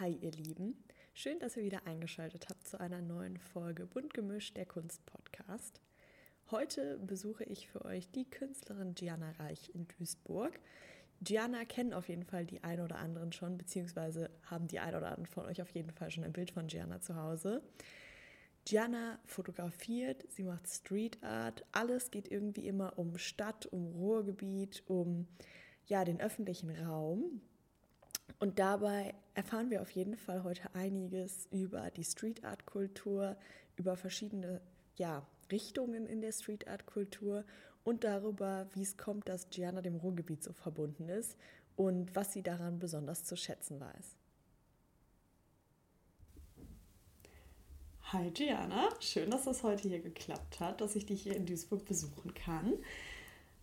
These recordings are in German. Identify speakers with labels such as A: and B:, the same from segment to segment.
A: Hi ihr Lieben, schön, dass ihr wieder eingeschaltet habt zu einer neuen Folge Bunt gemischt der Kunst Podcast. Heute besuche ich für euch die Künstlerin Gianna Reich in Duisburg. Gianna kennen auf jeden Fall die ein oder anderen schon, beziehungsweise haben die ein oder anderen von euch auf jeden Fall schon ein Bild von Gianna zu Hause. Gianna fotografiert, sie macht Street Art, alles geht irgendwie immer um Stadt, um Ruhrgebiet, um ja, den öffentlichen Raum. Und dabei erfahren wir auf jeden Fall heute einiges über die Street Art Kultur, über verschiedene ja, Richtungen in der Street Art Kultur und darüber, wie es kommt, dass Gianna dem Ruhrgebiet so verbunden ist und was sie daran besonders zu schätzen weiß. Hi Gianna, schön, dass das heute hier geklappt hat, dass ich dich hier in Duisburg besuchen kann.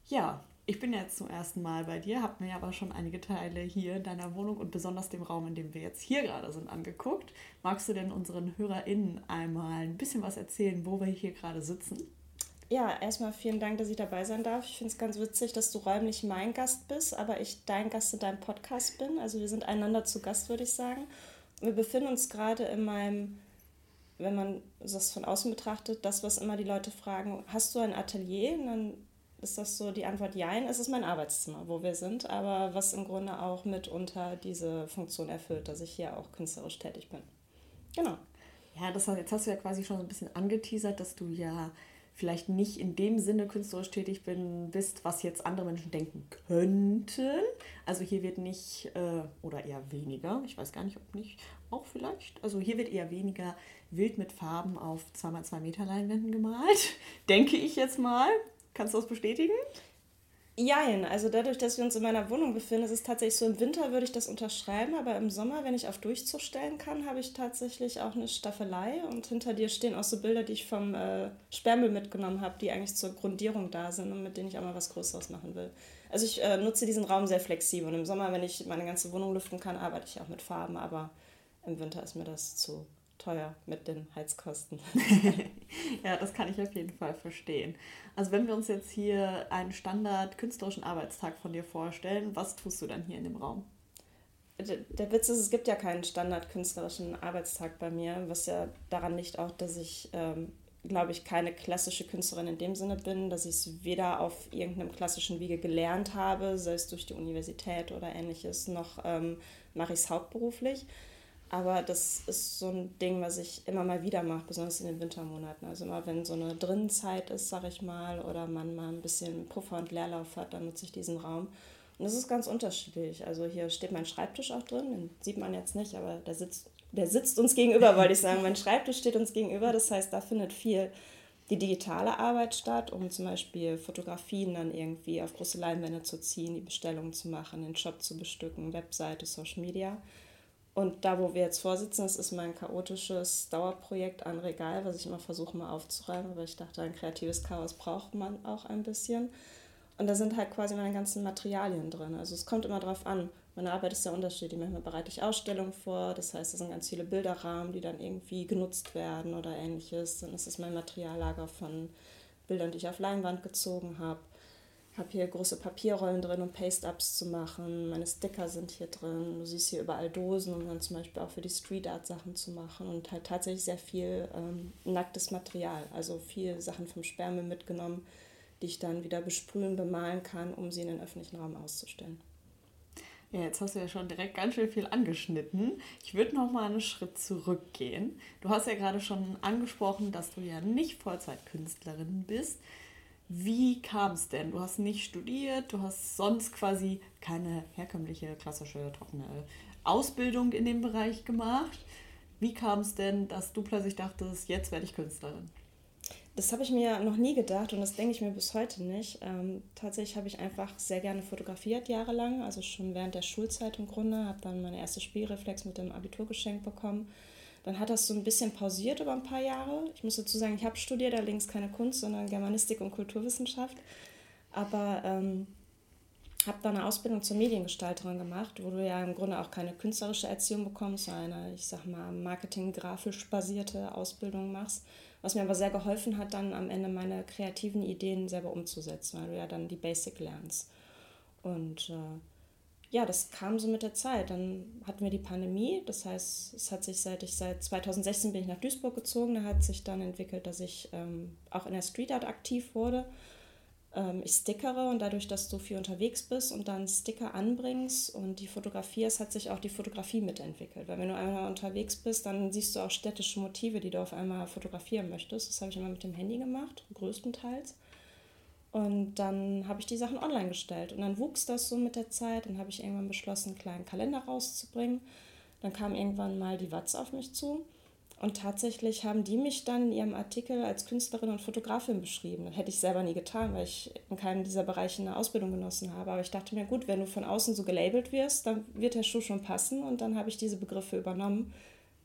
A: Ja, ich bin jetzt zum ersten Mal bei dir, habe mir aber schon einige Teile hier in deiner Wohnung und besonders dem Raum, in dem wir jetzt hier gerade sind, angeguckt. Magst du denn unseren HörerInnen einmal ein bisschen was erzählen, wo wir hier gerade sitzen?
B: Ja, erstmal vielen Dank, dass ich dabei sein darf. Ich finde es ganz witzig, dass du räumlich mein Gast bist, aber ich dein Gast in deinem Podcast bin. Also wir sind einander zu Gast, würde ich sagen. Wir befinden uns gerade in meinem, wenn man das von außen betrachtet, das, was immer die Leute fragen, hast du ein Atelier? Und dann ist das so die Antwort Jein. Es ist mein Arbeitszimmer, wo wir sind, aber was im Grunde auch mitunter diese Funktion erfüllt, dass ich hier auch künstlerisch tätig bin. Genau.
A: Ja, das, jetzt hast du ja quasi schon so ein bisschen angeteasert, dass du ja vielleicht nicht in dem Sinne künstlerisch tätig bin, bist, was jetzt andere Menschen denken könnten. Also hier wird nicht, äh, oder eher weniger, ich weiß gar nicht, ob nicht, auch vielleicht. Also hier wird eher weniger wild mit Farben auf 2x2 Meter Leinwänden gemalt, denke ich jetzt mal. Kannst du das bestätigen?
B: Jein, also dadurch, dass wir uns in meiner Wohnung befinden, ist es tatsächlich so, im Winter würde ich das unterschreiben, aber im Sommer, wenn ich auf Durchzug stellen kann, habe ich tatsächlich auch eine Staffelei und hinter dir stehen auch so Bilder, die ich vom äh, Sperrmüll mitgenommen habe, die eigentlich zur Grundierung da sind und mit denen ich auch mal was Größeres machen will. Also ich äh, nutze diesen Raum sehr flexibel und im Sommer, wenn ich meine ganze Wohnung lüften kann, arbeite ich auch mit Farben, aber im Winter ist mir das zu teuer mit den Heizkosten.
A: ja, das kann ich auf jeden Fall verstehen. Also wenn wir uns jetzt hier einen Standard künstlerischen Arbeitstag von dir vorstellen, was tust du dann hier in dem Raum?
B: Der, Witz ist, es gibt ja keinen Standard künstlerischen Arbeitstag bei mir, was ja daran liegt auch, dass ich, ähm, glaube ich, keine klassische Künstlerin in dem Sinne bin, dass ich es weder auf irgendeinem klassischen Wege gelernt habe, sei es durch die Universität oder ähnliches, noch ähm, mache ich es hauptberuflich. Aber das ist so ein Ding, was ich immer mal wieder mache, besonders in den Wintermonaten. Also immer wenn so eine Drinnenzeit ist, sag ich mal, oder man mal ein bisschen Puffer und Leerlauf hat, dann nutze ich diesen Raum. Und das ist ganz unterschiedlich. Also hier steht mein Schreibtisch auch drin, den sieht man jetzt nicht, aber der sitzt, der sitzt uns gegenüber, wollte ich sagen. Mein Schreibtisch steht uns gegenüber, das heißt, da findet viel die digitale Arbeit statt, um zum Beispiel Fotografien dann irgendwie auf große Leinwände zu ziehen, die Bestellungen zu machen, den Shop zu bestücken, Webseite, Social Media. Und da, wo wir jetzt vorsitzen, das ist mein chaotisches Dauerprojekt ein Regal, was ich immer versuche mal aufzuräumen, weil ich dachte, ein kreatives Chaos braucht man auch ein bisschen. Und da sind halt quasi meine ganzen Materialien drin. Also es kommt immer drauf an. Meine Arbeit ist sehr unterschiedlich. Manchmal bereite ich Ausstellungen vor, das heißt, es sind ganz viele Bilderrahmen, die dann irgendwie genutzt werden oder ähnliches. Dann ist es mein Materiallager von Bildern, die ich auf Leinwand gezogen habe habe hier große Papierrollen drin, um Paste-Ups zu machen. Meine Sticker sind hier drin. Du siehst hier überall Dosen, um dann zum Beispiel auch für die Street Art Sachen zu machen. Und halt tatsächlich sehr viel ähm, nacktes Material. Also viel Sachen vom Sperrmüll mitgenommen, die ich dann wieder besprühen, bemalen kann, um sie in den öffentlichen Raum auszustellen.
A: Ja, jetzt hast du ja schon direkt ganz schön viel angeschnitten. Ich würde noch mal einen Schritt zurückgehen. Du hast ja gerade schon angesprochen, dass du ja nicht Vollzeitkünstlerin bist. Wie kam es denn? Du hast nicht studiert, du hast sonst quasi keine herkömmliche, klassische, trockene Ausbildung in dem Bereich gemacht. Wie kam es denn, dass du plötzlich dachtest, jetzt werde ich Künstlerin?
B: Das habe ich mir noch nie gedacht und das denke ich mir bis heute nicht. Ähm, tatsächlich habe ich einfach sehr gerne fotografiert jahrelang, also schon während der Schulzeit im Grunde. Habe dann meine erste Spielreflex mit dem Abitur geschenkt bekommen dann hat das so ein bisschen pausiert über ein paar Jahre. Ich muss dazu sagen, ich habe studiert, allerdings keine Kunst, sondern Germanistik und Kulturwissenschaft. Aber ähm, habe dann eine Ausbildung zur Mediengestalterin gemacht, wo du ja im Grunde auch keine künstlerische Erziehung bekommst, sondern eine, ich sag mal, marketing-grafisch basierte Ausbildung machst. Was mir aber sehr geholfen hat, dann am Ende meine kreativen Ideen selber umzusetzen, weil du ja dann die Basic lernst. Und äh, ja, das kam so mit der Zeit. Dann hatten wir die Pandemie, das heißt, es hat sich seit ich seit 2016 bin ich nach Duisburg gezogen, da hat sich dann entwickelt, dass ich ähm, auch in der Street Art aktiv wurde. Ähm, ich stickere und dadurch, dass du viel unterwegs bist und dann Sticker anbringst und die fotografierst, hat sich auch die Fotografie mitentwickelt. Weil wenn du einmal unterwegs bist, dann siehst du auch städtische Motive, die du auf einmal fotografieren möchtest. Das habe ich immer mit dem Handy gemacht, größtenteils. Und dann habe ich die Sachen online gestellt. Und dann wuchs das so mit der Zeit. Dann habe ich irgendwann beschlossen, einen kleinen Kalender rauszubringen. Dann kam irgendwann mal die Watz auf mich zu. Und tatsächlich haben die mich dann in ihrem Artikel als Künstlerin und Fotografin beschrieben. Das hätte ich selber nie getan, weil ich in keinem dieser Bereiche eine Ausbildung genossen habe. Aber ich dachte mir, gut, wenn du von außen so gelabelt wirst, dann wird der Schuh schon passen. Und dann habe ich diese Begriffe übernommen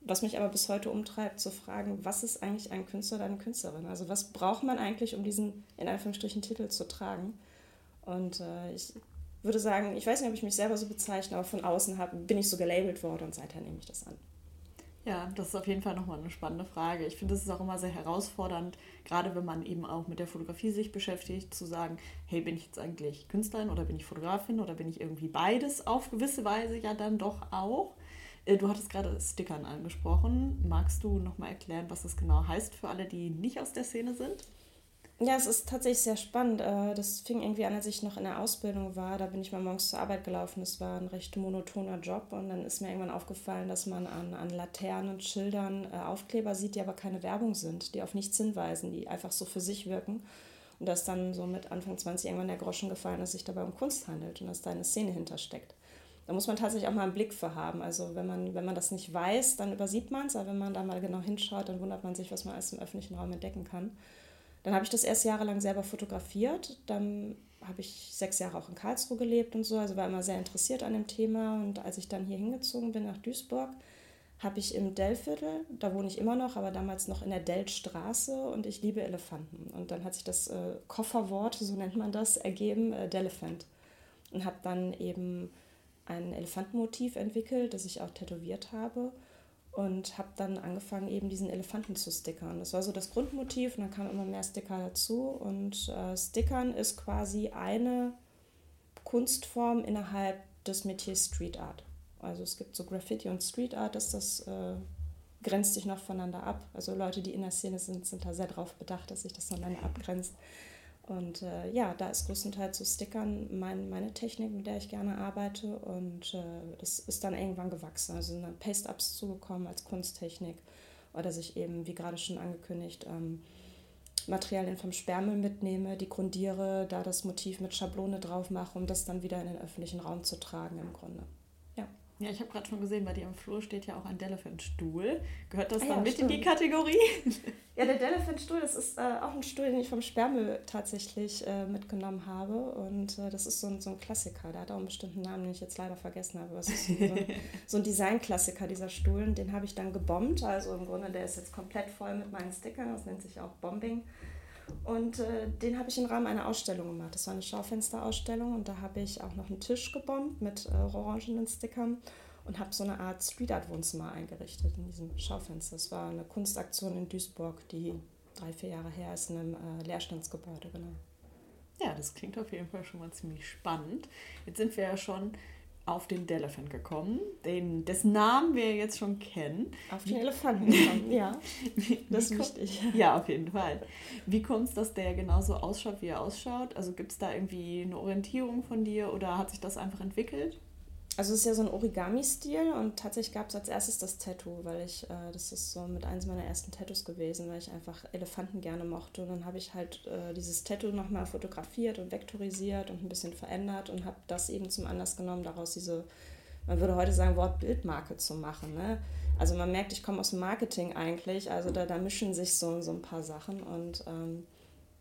B: was mich aber bis heute umtreibt, zu fragen, was ist eigentlich ein Künstler oder eine Künstlerin? Also was braucht man eigentlich, um diesen in Anführungsstrichen Titel zu tragen? Und äh, ich würde sagen, ich weiß nicht, ob ich mich selber so bezeichne, aber von außen hab, bin ich so gelabelt worden und seither nehme ich das an.
A: Ja, das ist auf jeden Fall nochmal eine spannende Frage. Ich finde, es ist auch immer sehr herausfordernd, gerade wenn man eben auch mit der Fotografie sich beschäftigt, zu sagen, hey, bin ich jetzt eigentlich Künstlerin oder bin ich Fotografin oder bin ich irgendwie beides auf gewisse Weise ja dann doch auch. Äh, du hattest gerade Stickern angesprochen. Magst du nochmal erklären, was das genau heißt für alle, die nicht aus der Szene sind?
B: Ja, es ist tatsächlich sehr spannend. Äh, das fing irgendwie an, als ich noch in der Ausbildung war. Da bin ich mal morgens zur Arbeit gelaufen. Das war ein recht monotoner Job. Und dann ist mir irgendwann aufgefallen, dass man an, an Laternen und Schildern äh, Aufkleber sieht, die aber keine Werbung sind, die auf nichts hinweisen, die einfach so für sich wirken. Und dass dann so mit Anfang 20 irgendwann der Groschen gefallen, dass sich dabei um Kunst handelt und dass da eine Szene hintersteckt. Da muss man tatsächlich auch mal einen Blick für haben. Also wenn man, wenn man das nicht weiß, dann übersieht man es, aber wenn man da mal genau hinschaut, dann wundert man sich, was man alles im öffentlichen Raum entdecken kann. Dann habe ich das erst jahrelang selber fotografiert. Dann habe ich sechs Jahre auch in Karlsruhe gelebt und so, also war immer sehr interessiert an dem Thema. Und als ich dann hier hingezogen bin nach Duisburg, habe ich im Dellviertel, da wohne ich immer noch, aber damals noch in der Dellstraße und ich liebe Elefanten. Und dann hat sich das äh, Kofferwort, so nennt man das, ergeben, äh, Delephant. Und habe dann eben ein Elefantenmotiv entwickelt, das ich auch tätowiert habe und habe dann angefangen, eben diesen Elefanten zu stickern. Das war so das Grundmotiv und dann kamen immer mehr Sticker dazu. Und äh, Stickern ist quasi eine Kunstform innerhalb des Metiers Street Art. Also es gibt so Graffiti und Street Art, dass das äh, grenzt sich noch voneinander ab. Also Leute, die in der Szene sind, sind da sehr darauf bedacht, dass sich das voneinander abgrenzt. Und äh, ja, da ist größtenteils so Stickern mein, meine Technik, mit der ich gerne arbeite. Und äh, das ist dann irgendwann gewachsen. Also sind dann Paste-Ups zugekommen als Kunsttechnik. Oder dass ich eben, wie gerade schon angekündigt, ähm, Materialien vom Sperrmüll mitnehme, die grundiere, da das Motiv mit Schablone drauf mache, um das dann wieder in den öffentlichen Raum zu tragen im Grunde.
A: Ja, ich habe gerade schon gesehen, bei dir am Flur steht ja auch ein Delephant-Stuhl. Gehört das ah, dann ja, mit stimmt. in die Kategorie?
B: Ja, der Delephant-Stuhl, das ist äh, auch ein Stuhl, den ich vom Sperrmüll tatsächlich äh, mitgenommen habe. Und äh, das ist so ein, so ein Klassiker. Der hat auch einen bestimmten Namen, den ich jetzt leider vergessen habe. Es ist so, ein, so ein Design-Klassiker, dieser Stuhl. Den habe ich dann gebombt. Also im Grunde, der ist jetzt komplett voll mit meinen Stickern. Das nennt sich auch Bombing. Und äh, den habe ich im Rahmen einer Ausstellung gemacht. Das war eine Schaufensterausstellung und da habe ich auch noch einen Tisch gebombt mit äh, orangenen Stickern und habe so eine Art Street Art Wohnzimmer eingerichtet in diesem Schaufenster. Das war eine Kunstaktion in Duisburg, die drei, vier Jahre her ist, in einem äh, Leerstandsgebäude, genau.
A: Ja, das klingt auf jeden Fall schon mal ziemlich spannend. Jetzt sind wir ja schon auf den Delephant gekommen, den, dessen Namen wir jetzt schon kennen.
B: Auf den Elefanten gekommen, ja.
A: Das ist wichtig. Ja, auf jeden Fall. Wie kommt es, dass der genauso ausschaut, wie er ausschaut? Also gibt es da irgendwie eine Orientierung von dir oder hat sich das einfach entwickelt?
B: Also es ist ja so ein Origami-Stil und tatsächlich gab es als erstes das Tattoo, weil ich, äh, das ist so mit eines meiner ersten Tattoos gewesen, weil ich einfach Elefanten gerne mochte. Und dann habe ich halt äh, dieses Tattoo nochmal fotografiert und vektorisiert und ein bisschen verändert und habe das eben zum Anlass genommen, daraus diese, man würde heute sagen, Wortbildmarke zu machen. Ne? Also man merkt, ich komme aus dem Marketing eigentlich, also da, da mischen sich so, so ein paar Sachen und ähm,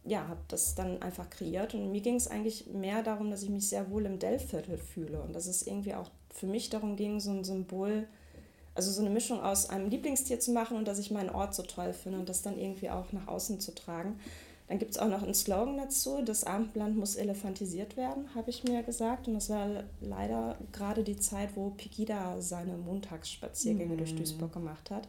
B: ja, habe das dann einfach kreiert. Und mir ging es eigentlich mehr darum, dass ich mich sehr wohl im Dellviertel fühle und dass es irgendwie auch für mich darum ging, so ein Symbol, also so eine Mischung aus einem Lieblingstier zu machen und dass ich meinen Ort so toll finde und das dann irgendwie auch nach außen zu tragen. Dann gibt es auch noch einen Slogan dazu, das Abendland muss elefantisiert werden, habe ich mir gesagt. Und das war leider gerade die Zeit, wo Pegida seine Montagsspaziergänge mhm. durch Duisburg gemacht hat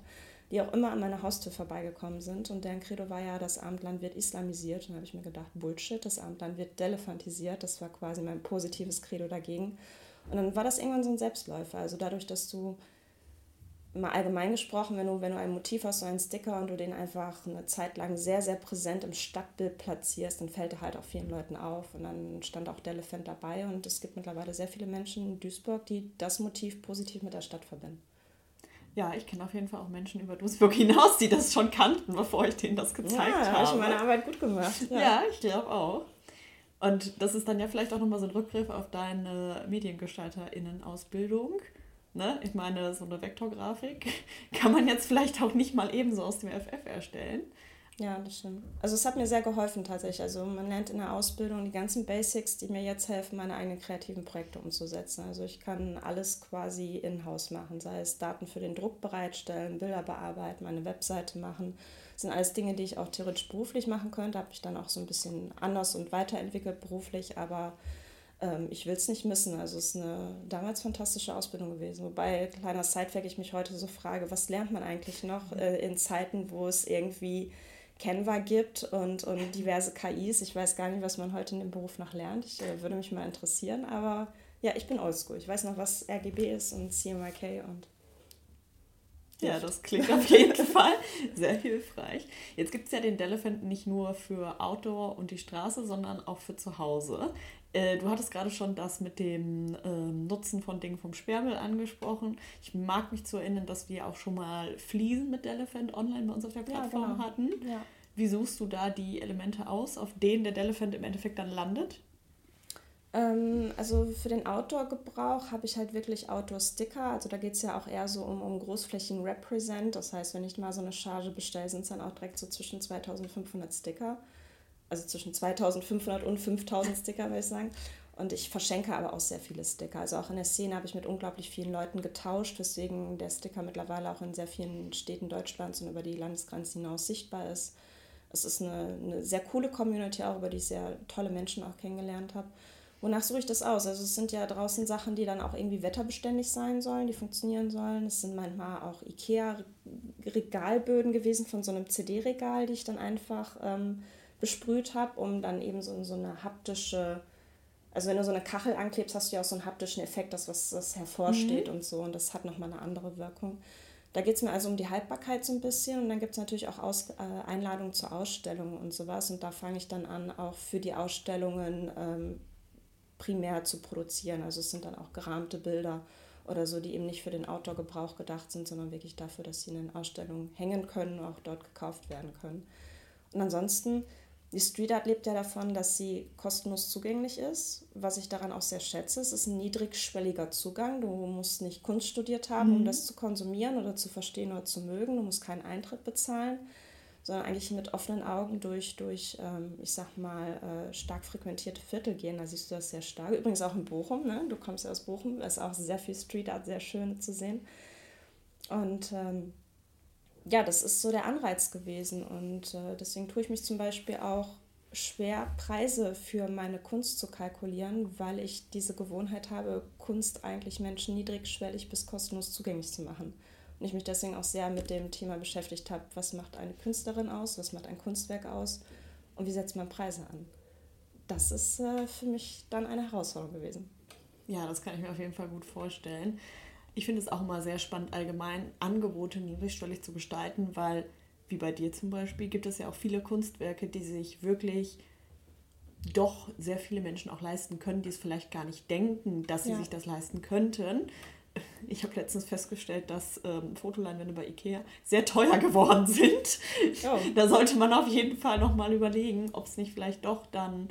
B: die auch immer an meiner Haustür vorbeigekommen sind. Und deren Credo war ja, das Abendland wird islamisiert. Und da habe ich mir gedacht, Bullshit, das Abendland wird delefantisiert. Das war quasi mein positives Credo dagegen. Und dann war das irgendwann so ein Selbstläufer. Also dadurch, dass du mal allgemein gesprochen, wenn du, wenn du ein Motiv hast, so einen Sticker und du den einfach eine Zeit lang sehr, sehr präsent im Stadtbild platzierst, dann fällt er halt auch vielen Leuten auf. Und dann stand auch der Elefant dabei und es gibt mittlerweile sehr viele Menschen in Duisburg, die das Motiv positiv mit der Stadt verbinden.
A: Ja, ich kenne auf jeden Fall auch Menschen über Duisburg hinaus, die das schon kannten, bevor ich denen das gezeigt ja, habe. habe ich meine Arbeit gut gemacht. Ja, ja ich glaube auch. Und das ist dann ja vielleicht auch nochmal so ein Rückgriff auf deine MediengestalterInnen-Ausbildung. Ne? Ich meine, so eine Vektorgrafik kann man jetzt vielleicht auch nicht mal ebenso aus dem FF erstellen.
B: Ja, das stimmt. Also es hat mir sehr geholfen tatsächlich. Also man lernt in der Ausbildung die ganzen Basics, die mir jetzt helfen, meine eigenen kreativen Projekte umzusetzen. Also ich kann alles quasi in-house machen, sei es Daten für den Druck bereitstellen, Bilder bearbeiten, meine Webseite machen. Das sind alles Dinge, die ich auch theoretisch beruflich machen könnte. Habe ich dann auch so ein bisschen anders und weiterentwickelt beruflich, aber ähm, ich will es nicht missen. Also es ist eine damals fantastische Ausbildung gewesen. Wobei, kleiner Sidefact, ich mich heute so frage, was lernt man eigentlich noch äh, in Zeiten, wo es irgendwie Canva gibt und, und diverse KIs. Ich weiß gar nicht, was man heute in dem Beruf noch lernt. Ich äh, würde mich mal interessieren, aber ja, ich bin oldschool. Ich weiß noch, was RGB ist und CMYK und.
A: Ja, das klingt auf jeden Fall sehr hilfreich. Jetzt gibt es ja den Delephant nicht nur für Outdoor und die Straße, sondern auch für zu Hause. Äh, du hattest gerade schon das mit dem ähm, Nutzen von Dingen vom Sperrmüll angesprochen. Ich mag mich zu erinnern, dass wir auch schon mal Fliesen mit Elephant online bei uns auf der Plattform ja, genau. hatten. Ja. Wie suchst du da die Elemente aus, auf denen der Elephant im Endeffekt dann landet?
B: Ähm, also für den Outdoor-Gebrauch habe ich halt wirklich Outdoor-Sticker. Also da geht es ja auch eher so um, um großflächigen Represent. Das heißt, wenn ich mal so eine Charge bestelle, sind es dann auch direkt so zwischen 2500 Sticker also zwischen 2500 und 5000 Sticker, würde ich sagen. Und ich verschenke aber auch sehr viele Sticker. Also auch in der Szene habe ich mit unglaublich vielen Leuten getauscht, weswegen der Sticker mittlerweile auch in sehr vielen Städten Deutschlands und über die Landesgrenzen hinaus sichtbar ist. Es ist eine, eine sehr coole Community auch, über die ich sehr tolle Menschen auch kennengelernt habe. Wonach suche ich das aus? Also es sind ja draußen Sachen, die dann auch irgendwie wetterbeständig sein sollen, die funktionieren sollen. Es sind manchmal auch Ikea-Regalböden gewesen von so einem CD-Regal, die ich dann einfach... Ähm, besprüht habe, um dann eben so, so eine haptische, also wenn du so eine Kachel anklebst, hast du ja auch so einen haptischen Effekt, dass was das hervorsteht mhm. und so und das hat nochmal eine andere Wirkung. Da geht es mir also um die Haltbarkeit so ein bisschen und dann gibt es natürlich auch Aus, äh, Einladungen zur Ausstellung und sowas und da fange ich dann an, auch für die Ausstellungen ähm, primär zu produzieren. Also es sind dann auch gerahmte Bilder oder so, die eben nicht für den Outdoor-Gebrauch gedacht sind, sondern wirklich dafür, dass sie in den Ausstellungen hängen können und auch dort gekauft werden können. Und ansonsten die Street Art lebt ja davon, dass sie kostenlos zugänglich ist, was ich daran auch sehr schätze. Es ist ein niedrigschwelliger Zugang. Du musst nicht Kunst studiert haben, mhm. um das zu konsumieren oder zu verstehen oder zu mögen. Du musst keinen Eintritt bezahlen, sondern eigentlich mit offenen Augen durch, durch ähm, ich sag mal, äh, stark frequentierte Viertel gehen. Da siehst du das sehr stark. Übrigens auch in Bochum. Ne? Du kommst ja aus Bochum. Ist auch sehr viel Street Art, sehr schön zu sehen. Und ähm, ja, das ist so der Anreiz gewesen. Und äh, deswegen tue ich mich zum Beispiel auch schwer, Preise für meine Kunst zu kalkulieren, weil ich diese Gewohnheit habe, Kunst eigentlich Menschen niedrigschwellig bis kostenlos zugänglich zu machen. Und ich mich deswegen auch sehr mit dem Thema beschäftigt habe, was macht eine Künstlerin aus, was macht ein Kunstwerk aus und wie setzt man Preise an. Das ist äh, für mich dann eine Herausforderung gewesen.
A: Ja, das kann ich mir auf jeden Fall gut vorstellen ich finde es auch immer sehr spannend, allgemein Angebote niedrigschwellig zu gestalten, weil, wie bei dir zum Beispiel, gibt es ja auch viele Kunstwerke, die sich wirklich doch sehr viele Menschen auch leisten können, die es vielleicht gar nicht denken, dass sie ja. sich das leisten könnten. Ich habe letztens festgestellt, dass ähm, Fotoleinwände bei Ikea sehr teuer geworden sind. Oh. Da sollte man auf jeden Fall nochmal überlegen, ob es nicht vielleicht doch dann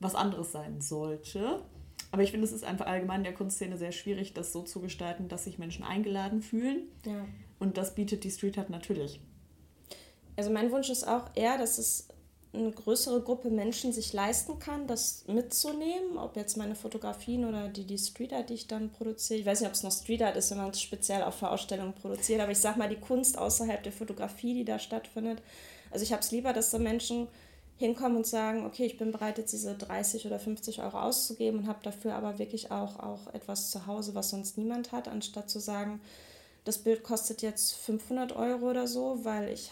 A: was anderes sein sollte. Aber ich finde, es ist einfach allgemein in der Kunstszene sehr schwierig, das so zu gestalten, dass sich Menschen eingeladen fühlen. Ja. Und das bietet die Street Art natürlich.
B: Also mein Wunsch ist auch eher, dass es eine größere Gruppe Menschen sich leisten kann, das mitzunehmen, ob jetzt meine Fotografien oder die, die Street Art, die ich dann produziere. Ich weiß nicht, ob es noch Street Art ist, wenn man es speziell auch für Ausstellungen produziert, aber ich sag mal die Kunst außerhalb der Fotografie, die da stattfindet. Also ich habe es lieber, dass da Menschen hinkommen und sagen, okay, ich bin bereit, jetzt diese 30 oder 50 Euro auszugeben und habe dafür aber wirklich auch, auch etwas zu Hause, was sonst niemand hat, anstatt zu sagen, das Bild kostet jetzt 500 Euro oder so, weil ich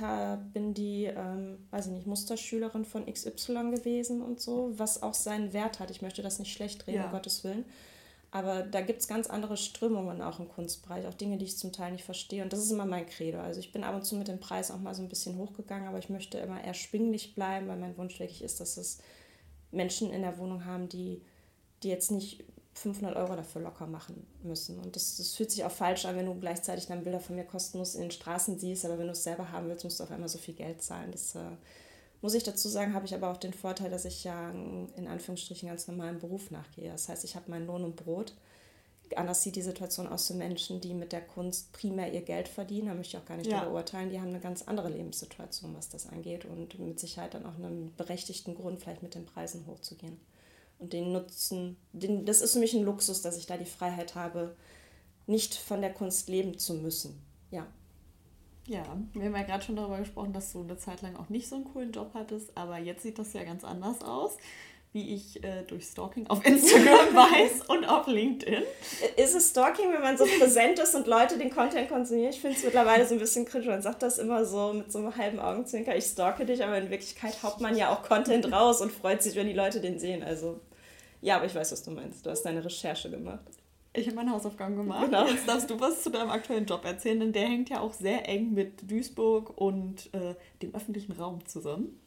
B: bin die, ähm, weiß ich nicht, Musterschülerin von XY gewesen und so, was auch seinen Wert hat. Ich möchte das nicht schlecht reden, ja. um Gottes Willen. Aber da gibt es ganz andere Strömungen auch im Kunstbereich, auch Dinge, die ich zum Teil nicht verstehe. Und das ist immer mein Credo. Also ich bin ab und zu mit dem Preis auch mal so ein bisschen hochgegangen, aber ich möchte immer eher schwinglich bleiben, weil mein Wunsch wirklich ist, dass es Menschen in der Wohnung haben, die, die jetzt nicht 500 Euro dafür locker machen müssen. Und das, das fühlt sich auch falsch an, wenn du gleichzeitig dann Bilder von mir kostenlos in den Straßen siehst, aber wenn du es selber haben willst, musst du auf einmal so viel Geld zahlen. Das äh, muss ich dazu sagen, habe ich aber auch den Vorteil, dass ich ja in Anführungsstrichen ganz normalen Beruf nachgehe. Das heißt, ich habe meinen Lohn und Brot. Anders sieht die Situation aus zu Menschen, die mit der Kunst primär ihr Geld verdienen. Da möchte ich auch gar nicht ja. darüber urteilen. Die haben eine ganz andere Lebenssituation, was das angeht und mit Sicherheit dann auch einen berechtigten Grund, vielleicht mit den Preisen hochzugehen. Und den Nutzen, den, das ist für mich ein Luxus, dass ich da die Freiheit habe, nicht von der Kunst leben zu müssen. Ja.
A: Ja, wir haben ja gerade schon darüber gesprochen, dass du eine Zeit lang auch nicht so einen coolen Job hattest, aber jetzt sieht das ja ganz anders aus, wie ich äh, durch Stalking auf Instagram weiß und auf LinkedIn.
B: Ist es Stalking, wenn man so präsent ist und Leute den Content konsumieren? Ich finde es mittlerweile so ein bisschen kritisch. Man sagt das immer so mit so einem halben Augenzwinker, ich stalke dich, aber in Wirklichkeit haut man ja auch Content raus und freut sich, wenn die Leute den sehen. Also ja, aber ich weiß, was du meinst. Du hast deine Recherche gemacht.
A: Ich habe meine Hausaufgaben gemacht. Genau. Jetzt darfst du was zu deinem aktuellen Job erzählen, denn der hängt ja auch sehr eng mit Duisburg und äh, dem öffentlichen Raum zusammen.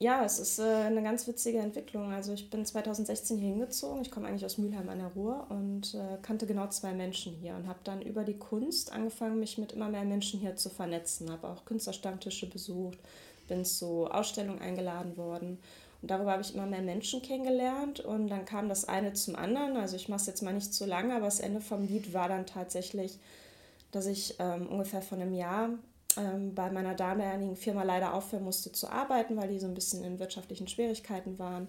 B: Ja, es ist äh, eine ganz witzige Entwicklung. Also ich bin 2016 hier hingezogen. Ich komme eigentlich aus Mülheim an der Ruhr und äh, kannte genau zwei Menschen hier und habe dann über die Kunst angefangen, mich mit immer mehr Menschen hier zu vernetzen. Habe auch Künstlerstammtische besucht, bin zu Ausstellungen eingeladen worden und darüber habe ich immer mehr Menschen kennengelernt und dann kam das eine zum anderen. Also ich mache es jetzt mal nicht zu lange, aber das Ende vom Lied war dann tatsächlich, dass ich ähm, ungefähr vor einem Jahr ähm, bei meiner damaligen Firma leider aufhören musste zu arbeiten, weil die so ein bisschen in wirtschaftlichen Schwierigkeiten waren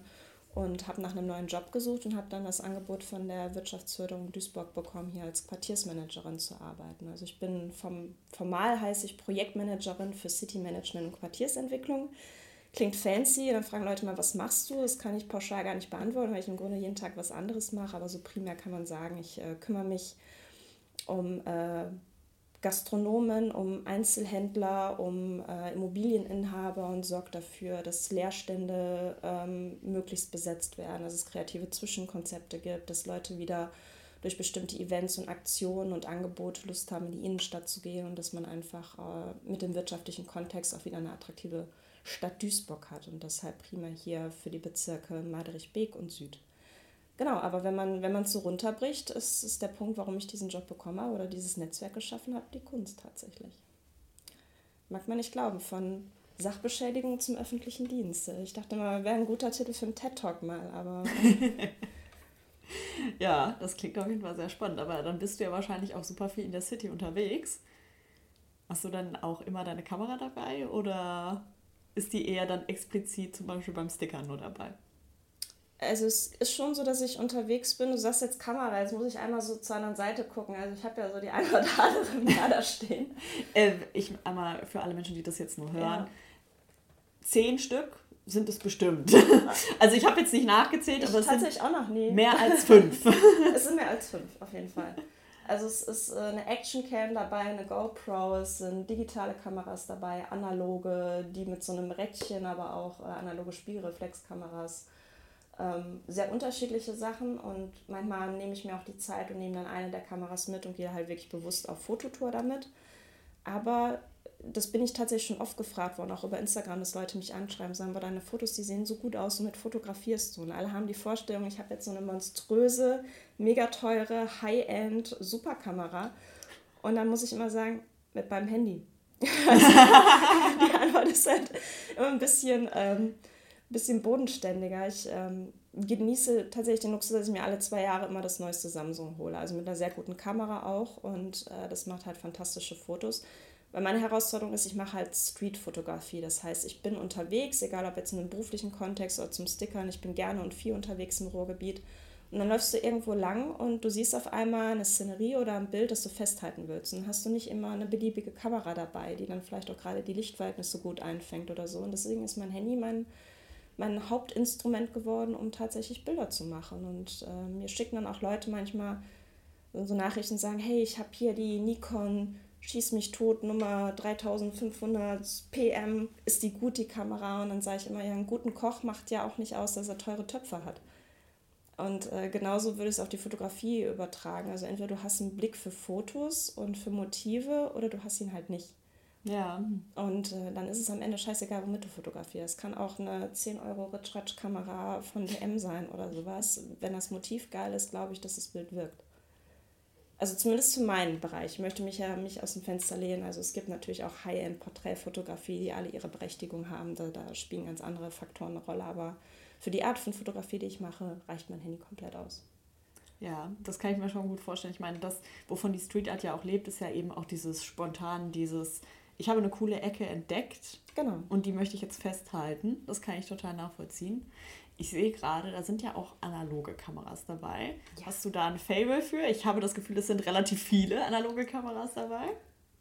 B: und habe nach einem neuen Job gesucht und habe dann das Angebot von der Wirtschaftsförderung Duisburg bekommen, hier als Quartiersmanagerin zu arbeiten. Also ich bin vom, formal heiße ich Projektmanagerin für City Management und Quartiersentwicklung klingt fancy. Dann fragen Leute mal, was machst du? Das kann ich pauschal gar nicht beantworten, weil ich im Grunde jeden Tag was anderes mache. Aber so primär kann man sagen, ich äh, kümmere mich um äh, Gastronomen, um Einzelhändler, um äh, Immobilieninhaber und sorge dafür, dass Leerstände ähm, möglichst besetzt werden, dass es kreative Zwischenkonzepte gibt, dass Leute wieder durch bestimmte Events und Aktionen und Angebote Lust haben, in die Innenstadt zu gehen und dass man einfach äh, mit dem wirtschaftlichen Kontext auch wieder eine attraktive Stadt Duisburg hat und deshalb prima hier für die Bezirke Maderich-Beek und Süd. Genau, aber wenn man wenn es so runterbricht, ist, ist der Punkt, warum ich diesen Job bekomme oder dieses Netzwerk geschaffen habe, die Kunst tatsächlich. Mag man nicht glauben, von Sachbeschädigung zum öffentlichen Dienst. Ich dachte mal, wäre ein guter Titel für einen TED-Talk mal, aber.
A: ja, das klingt auf jeden Fall sehr spannend, aber dann bist du ja wahrscheinlich auch super viel in der City unterwegs. Hast du dann auch immer deine Kamera dabei oder ist die eher dann explizit zum Beispiel beim Sticker nur dabei?
B: Also es ist schon so, dass ich unterwegs bin. Du sagst jetzt Kamera, jetzt muss ich einmal so zur anderen Seite gucken. Also ich habe ja so die eine oder andere mehr da stehen.
A: äh, ich einmal für alle Menschen, die das jetzt nur hören. Ja. Zehn Stück sind es bestimmt. also ich habe jetzt nicht nachgezählt,
B: ich
A: aber es
B: tatsächlich sind auch noch nie.
A: mehr als fünf.
B: es sind mehr als fünf, auf jeden Fall. Also es ist äh, eine Actioncam dabei, eine GoPro, es sind digitale Kameras dabei, analoge, die mit so einem Rädchen, aber auch äh, analoge Spiegelreflexkameras. Ähm, sehr unterschiedliche Sachen und manchmal nehme ich mir auch die Zeit und nehme dann eine der Kameras mit und gehe halt wirklich bewusst auf Fototour damit. Aber das bin ich tatsächlich schon oft gefragt worden, auch über Instagram, dass Leute mich anschreiben, sagen, aber deine Fotos, die sehen so gut aus, womit fotografierst du? Und alle haben die Vorstellung, ich habe jetzt so eine monströse, mega teure, High-End Superkamera. Und dann muss ich immer sagen, mit meinem Handy. also, die Antwort ist halt immer ein bisschen, ähm, bisschen bodenständiger. Ich ähm, genieße tatsächlich den Luxus, dass ich mir alle zwei Jahre immer das neueste Samsung hole. Also mit einer sehr guten Kamera auch und äh, das macht halt fantastische Fotos. Weil meine Herausforderung ist, ich mache halt Street-Fotografie. Das heißt, ich bin unterwegs, egal ob jetzt in einem beruflichen Kontext oder zum Stickern, ich bin gerne und viel unterwegs im Ruhrgebiet. Und dann läufst du irgendwo lang und du siehst auf einmal eine Szenerie oder ein Bild, das du festhalten willst. Und dann hast du nicht immer eine beliebige Kamera dabei, die dann vielleicht auch gerade die Lichtverhältnisse gut einfängt oder so. Und deswegen ist mein Handy mein, mein Hauptinstrument geworden, um tatsächlich Bilder zu machen. Und äh, mir schicken dann auch Leute manchmal so Nachrichten und sagen, hey, ich habe hier die Nikon Schieß mich tot, Nummer 3500 PM, ist die gut, die Kamera? Und dann sage ich immer, ja, einen guten Koch macht ja auch nicht aus, dass er teure Töpfe hat. Und äh, genauso würde ich es auf die Fotografie übertragen. Also entweder du hast einen Blick für Fotos und für Motive oder du hast ihn halt nicht. Ja. Und äh, dann ist es am Ende scheißegal, womit du fotografierst. Es kann auch eine 10 Euro Ritsch-Ratsch-Kamera von DM sein oder sowas. Wenn das Motiv geil ist, glaube ich, dass das Bild wirkt. Also zumindest für meinen Bereich. Ich möchte mich ja mich aus dem Fenster lehnen. Also es gibt natürlich auch High-End-Porträtfotografie, die alle ihre Berechtigung haben. Da, da spielen ganz andere Faktoren eine Rolle. Aber für die Art von Fotografie, die ich mache, reicht mein Handy komplett aus.
A: Ja, das kann ich mir schon gut vorstellen. Ich meine, das, wovon die Street Art ja auch lebt, ist ja eben auch dieses spontan, dieses, ich habe eine coole Ecke entdeckt. Genau. Und die möchte ich jetzt festhalten. Das kann ich total nachvollziehen. Ich sehe gerade, da sind ja auch analoge Kameras dabei. Ja. Hast du da ein Fable für? Ich habe das Gefühl, es sind relativ viele analoge Kameras dabei.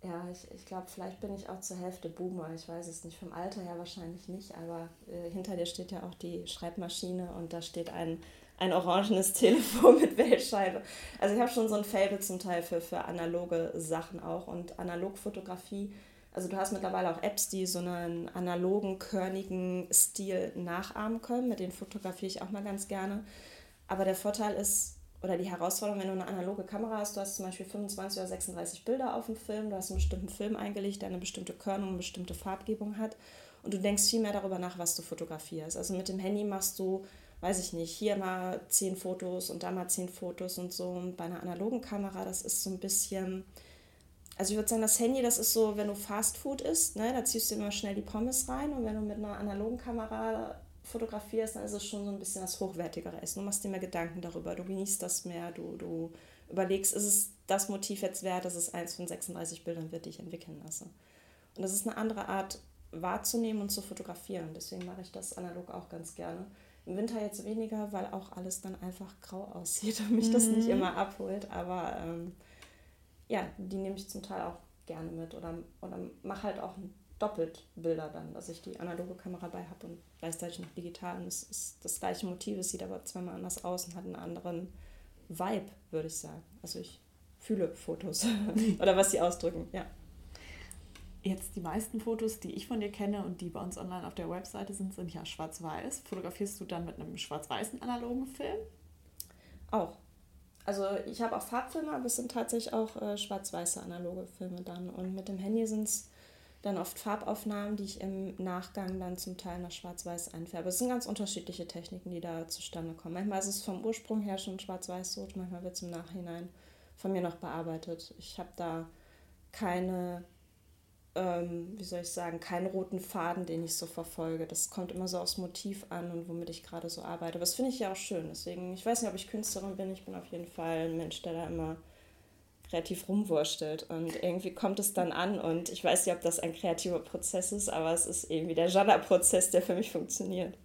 B: Ja, ich, ich glaube, vielleicht bin ich auch zur Hälfte Boomer. Ich weiß es nicht. Vom Alter her wahrscheinlich nicht, aber äh, hinter dir steht ja auch die Schreibmaschine und da steht ein, ein orangenes Telefon mit Wählscheibe. Also ich habe schon so ein Fable zum Teil für, für analoge Sachen auch und Analogfotografie. Also du hast mittlerweile auch Apps, die so einen analogen, körnigen Stil nachahmen können. Mit denen fotografiere ich auch mal ganz gerne. Aber der Vorteil ist, oder die Herausforderung, wenn du eine analoge Kamera hast, du hast zum Beispiel 25 oder 36 Bilder auf dem Film, du hast einen bestimmten Film eingelegt, der eine bestimmte Körnung, eine bestimmte Farbgebung hat und du denkst viel mehr darüber nach, was du fotografierst. Also mit dem Handy machst du, weiß ich nicht, hier mal 10 Fotos und da mal 10 Fotos und so. Und bei einer analogen Kamera, das ist so ein bisschen, also ich würde sagen, das Handy, das ist so, wenn du Fast Food isst, ne, da ziehst du immer schnell die Pommes rein und wenn du mit einer analogen Kamera fotografierst, dann ist es schon so ein bisschen das hochwertigere Essen. Du machst dir mehr Gedanken darüber, du genießt das mehr, du, du überlegst, ist es das Motiv jetzt wert, dass es eins von 36 Bildern wird, die ich entwickeln lasse. Und das ist eine andere Art wahrzunehmen und zu fotografieren. Deswegen mache ich das analog auch ganz gerne. Im Winter jetzt weniger, weil auch alles dann einfach grau aussieht und mich mhm. das nicht mhm. immer abholt. Aber ähm, ja, die nehme ich zum Teil auch gerne mit oder, oder mache halt auch doppelt Bilder dann, dass ich die analoge Kamera bei habe und gleichzeitig noch digital. Und es ist das gleiche Motiv, es sieht aber zweimal anders aus und hat einen anderen Vibe, würde ich sagen. Also ich fühle Fotos oder was sie ausdrücken, ja.
A: Jetzt die meisten Fotos, die ich von dir kenne und die bei uns online auf der Webseite sind, sind ja schwarz-weiß. Fotografierst du dann mit einem schwarz-weißen analogen Film?
B: Auch. Also ich habe auch Farbfilme, aber es sind tatsächlich auch äh, schwarz-weiße analoge Filme dann. Und mit dem Handy sind es dann oft Farbaufnahmen, die ich im Nachgang dann zum Teil nach Schwarz-Weiß einfärbe. Es sind ganz unterschiedliche Techniken, die da zustande kommen. Manchmal ist es vom Ursprung her schon schwarz-weiß so, manchmal wird es im Nachhinein von mir noch bearbeitet. Ich habe da keine, ähm, wie soll ich sagen, keinen roten Faden, den ich so verfolge. Das kommt immer so aufs Motiv an und womit ich gerade so arbeite. Aber das finde ich ja auch schön. Deswegen, ich weiß nicht, ob ich Künstlerin bin. Ich bin auf jeden Fall ein Mensch, der da immer kreativ rumwurstelt. Und irgendwie kommt es dann an und ich weiß nicht, ob das ein kreativer Prozess ist, aber es ist irgendwie der Genre-Prozess, der für mich funktioniert.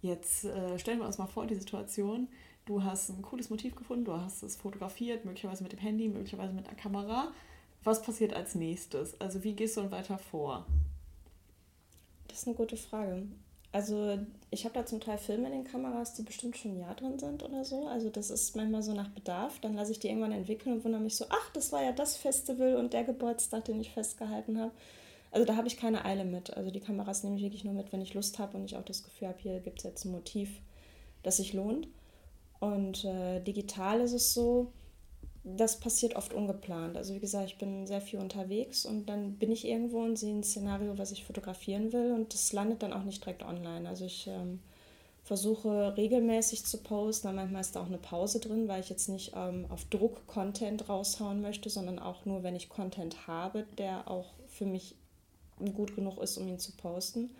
A: Jetzt äh, stellen wir uns mal vor, die Situation, du hast ein cooles Motiv gefunden, du hast es fotografiert, möglicherweise mit dem Handy, möglicherweise mit einer Kamera. Was passiert als nächstes? Also wie gehst du dann weiter vor?
B: Das ist eine gute Frage. Also ich habe da zum Teil Filme in den Kameras, die bestimmt schon ein Jahr drin sind oder so. Also das ist manchmal so nach Bedarf. Dann lasse ich die irgendwann entwickeln und wundere mich so, ach, das war ja das Festival und der Geburtstag, den ich festgehalten habe. Also da habe ich keine Eile mit. Also die Kameras nehme ich wirklich nur mit, wenn ich Lust habe und ich auch das Gefühl habe, hier gibt es jetzt ein Motiv, das sich lohnt. Und äh, digital ist es so, das passiert oft ungeplant. Also wie gesagt, ich bin sehr viel unterwegs und dann bin ich irgendwo und sehe ein Szenario, was ich fotografieren will und das landet dann auch nicht direkt online. Also ich ähm, versuche regelmäßig zu posten, aber manchmal ist da auch eine Pause drin, weil ich jetzt nicht ähm, auf Druck Content raushauen möchte, sondern auch nur, wenn ich Content habe, der auch für mich gut genug ist, um ihn zu posten.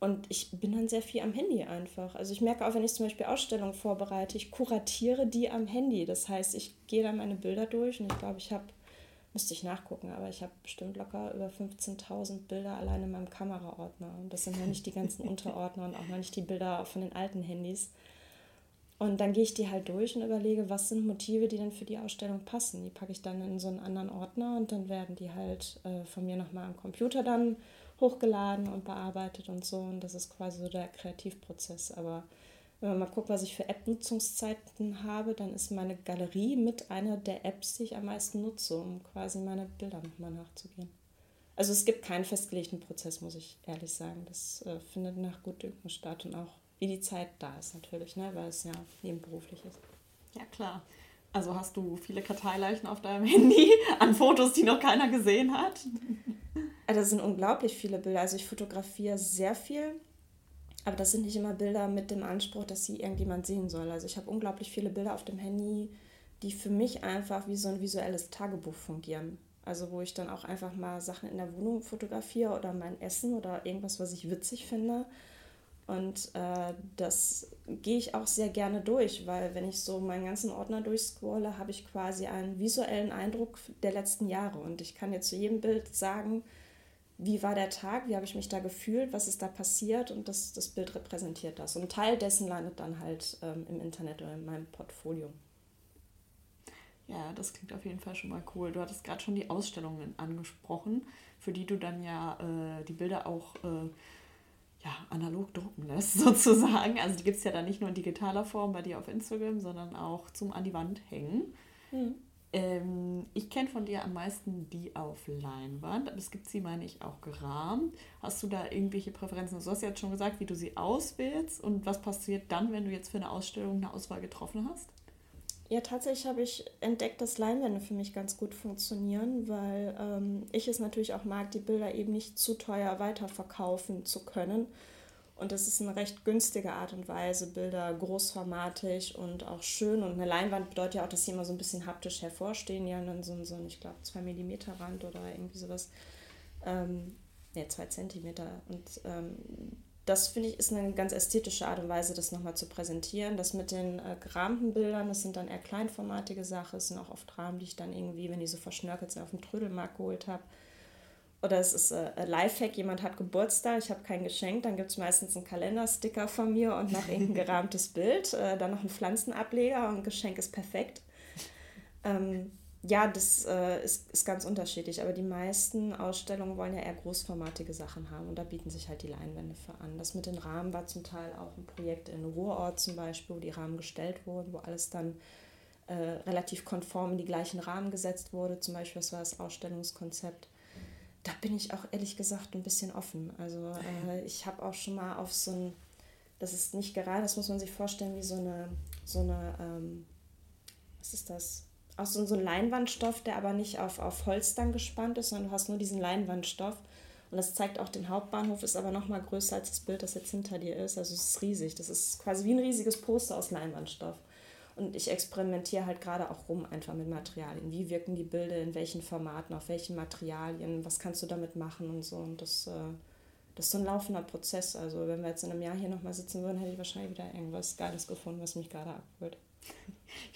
B: Und ich bin dann sehr viel am Handy einfach. Also ich merke auch, wenn ich zum Beispiel Ausstellungen vorbereite, ich kuratiere die am Handy. Das heißt, ich gehe dann meine Bilder durch und ich glaube, ich habe, müsste ich nachgucken, aber ich habe bestimmt locker über 15.000 Bilder allein in meinem Kameraordner. Und das sind noch nicht die ganzen Unterordner und auch noch nicht die Bilder von den alten Handys. Und dann gehe ich die halt durch und überlege, was sind Motive, die dann für die Ausstellung passen. Die packe ich dann in so einen anderen Ordner und dann werden die halt äh, von mir nochmal am Computer dann hochgeladen und bearbeitet und so. Und das ist quasi so der Kreativprozess. Aber wenn man mal guckt, was ich für App-Nutzungszeiten habe, dann ist meine Galerie mit einer der Apps, die ich am meisten nutze, um quasi meine Bilder nochmal nachzugehen. Also es gibt keinen festgelegten Prozess, muss ich ehrlich sagen. Das äh, findet nach Gutdünken statt und auch wie die Zeit da ist natürlich, ne? weil es ja nebenberuflich ist.
A: Ja, klar. Also hast du viele Karteileichen auf deinem Handy an Fotos, die noch keiner gesehen hat?
B: Also das sind unglaublich viele Bilder. Also ich fotografiere sehr viel, aber das sind nicht immer Bilder mit dem Anspruch, dass sie irgendjemand sehen soll. Also ich habe unglaublich viele Bilder auf dem Handy, die für mich einfach wie so ein visuelles Tagebuch fungieren. Also wo ich dann auch einfach mal Sachen in der Wohnung fotografiere oder mein Essen oder irgendwas, was ich witzig finde. Und äh, das gehe ich auch sehr gerne durch, weil wenn ich so meinen ganzen Ordner durchscrolle, habe ich quasi einen visuellen Eindruck der letzten Jahre. Und ich kann jetzt zu jedem Bild sagen, wie war der Tag, wie habe ich mich da gefühlt, was ist da passiert und das, das Bild repräsentiert das. Und ein Teil dessen landet dann halt ähm, im Internet oder in meinem Portfolio.
A: Ja, das klingt auf jeden Fall schon mal cool. Du hattest gerade schon die Ausstellungen angesprochen, für die du dann ja äh, die Bilder auch äh, ja, analog drucken lässt, sozusagen. Also die gibt es ja dann nicht nur in digitaler Form bei dir auf Instagram, sondern auch zum an die Wand hängen. Mhm. Ähm, ich kenne von dir am meisten die auf Leinwand, aber es gibt sie, meine ich, auch gerahmt. Hast du da irgendwelche Präferenzen? Du hast ja jetzt schon gesagt, wie du sie auswählst und was passiert dann, wenn du jetzt für eine Ausstellung eine Auswahl getroffen hast?
B: Ja, tatsächlich habe ich entdeckt, dass Leinwände für mich ganz gut funktionieren, weil ähm, ich es natürlich auch mag, die Bilder eben nicht zu teuer weiterverkaufen zu können. Und das ist eine recht günstige Art und Weise, Bilder großformatig und auch schön. Und eine Leinwand bedeutet ja auch, dass sie immer so ein bisschen haptisch hervorstehen. Haben dann so, so ich glaube, 2 mm Rand oder irgendwie sowas. Ähm, ne, 2 cm. Und ähm, das finde ich ist eine ganz ästhetische Art und Weise, das nochmal zu präsentieren. Das mit den äh, Bildern, das sind dann eher kleinformatige Sachen. Es sind auch oft Rahmen, die ich dann irgendwie, wenn die so verschnörkelt sind, auf dem Trödelmarkt geholt habe. Oder es ist äh, ein Lifehack, jemand hat Geburtstag, ich habe kein Geschenk, dann gibt es meistens einen Kalendersticker von mir und noch irgendein gerahmtes Bild, äh, dann noch ein Pflanzenableger und ein Geschenk ist perfekt. Ähm, ja, das äh, ist, ist ganz unterschiedlich, aber die meisten Ausstellungen wollen ja eher großformatige Sachen haben und da bieten sich halt die Leinwände für an. Das mit den Rahmen war zum Teil auch ein Projekt in Ruhrort zum Beispiel, wo die Rahmen gestellt wurden, wo alles dann äh, relativ konform in die gleichen Rahmen gesetzt wurde. Zum Beispiel, das war das Ausstellungskonzept. Da bin ich auch ehrlich gesagt ein bisschen offen. Also äh, ich habe auch schon mal auf so ein, das ist nicht gerade, das muss man sich vorstellen, wie so eine, so eine, ähm, was ist das? aus so, so einem Leinwandstoff, der aber nicht auf, auf Holz dann gespannt ist, sondern du hast nur diesen Leinwandstoff. Und das zeigt auch den Hauptbahnhof, ist aber noch mal größer als das Bild, das jetzt hinter dir ist. Also es ist riesig. Das ist quasi wie ein riesiges Poster aus Leinwandstoff. Und ich experimentiere halt gerade auch rum einfach mit Materialien. Wie wirken die Bilder, in welchen Formaten, auf welchen Materialien, was kannst du damit machen und so. Und das, äh, das ist so ein laufender Prozess. Also wenn wir jetzt in einem Jahr hier nochmal sitzen würden, hätte ich wahrscheinlich wieder irgendwas Geiles gefunden, was mich gerade abholt.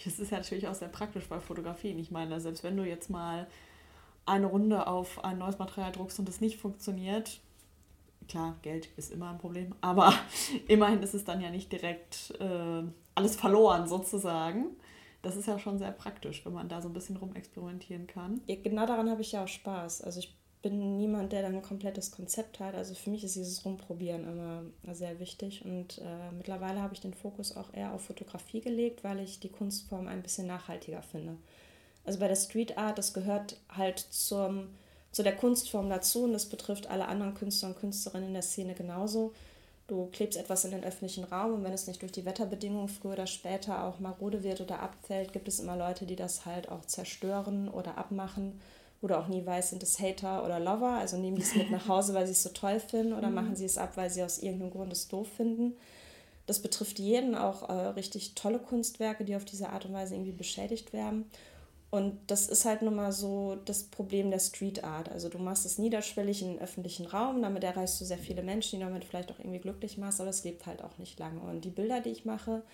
A: Das ist natürlich auch sehr praktisch bei Fotografien. Ich meine, selbst wenn du jetzt mal eine Runde auf ein neues Material druckst und es nicht funktioniert, klar, Geld ist immer ein Problem, aber immerhin ist es dann ja nicht direkt äh, alles verloren sozusagen. Das ist ja schon sehr praktisch, wenn man da so ein bisschen rumexperimentieren kann.
B: Ja, genau daran habe ich ja auch Spaß. Also ich bin niemand, der dann ein komplettes Konzept hat. Also für mich ist dieses Rumprobieren immer sehr wichtig. Und äh, mittlerweile habe ich den Fokus auch eher auf Fotografie gelegt, weil ich die Kunstform ein bisschen nachhaltiger finde. Also bei der Street Art, das gehört halt zum, zu der Kunstform dazu und das betrifft alle anderen Künstler und Künstlerinnen in der Szene genauso. Du klebst etwas in den öffentlichen Raum und wenn es nicht durch die Wetterbedingungen früher oder später auch marode wird oder abfällt, gibt es immer Leute, die das halt auch zerstören oder abmachen du auch nie weißt, sind es Hater oder Lover, also nehmen die es mit nach Hause, weil sie es so toll finden oder mhm. machen sie es ab, weil sie aus irgendeinem Grund es doof finden. Das betrifft jeden, auch äh, richtig tolle Kunstwerke, die auf diese Art und Weise irgendwie beschädigt werden. Und das ist halt nun mal so das Problem der Street Art. Also du machst es niederschwellig in den öffentlichen Raum, damit erreichst du sehr viele Menschen, die damit vielleicht auch irgendwie glücklich machst, aber es lebt halt auch nicht lange. Und die Bilder, die ich mache,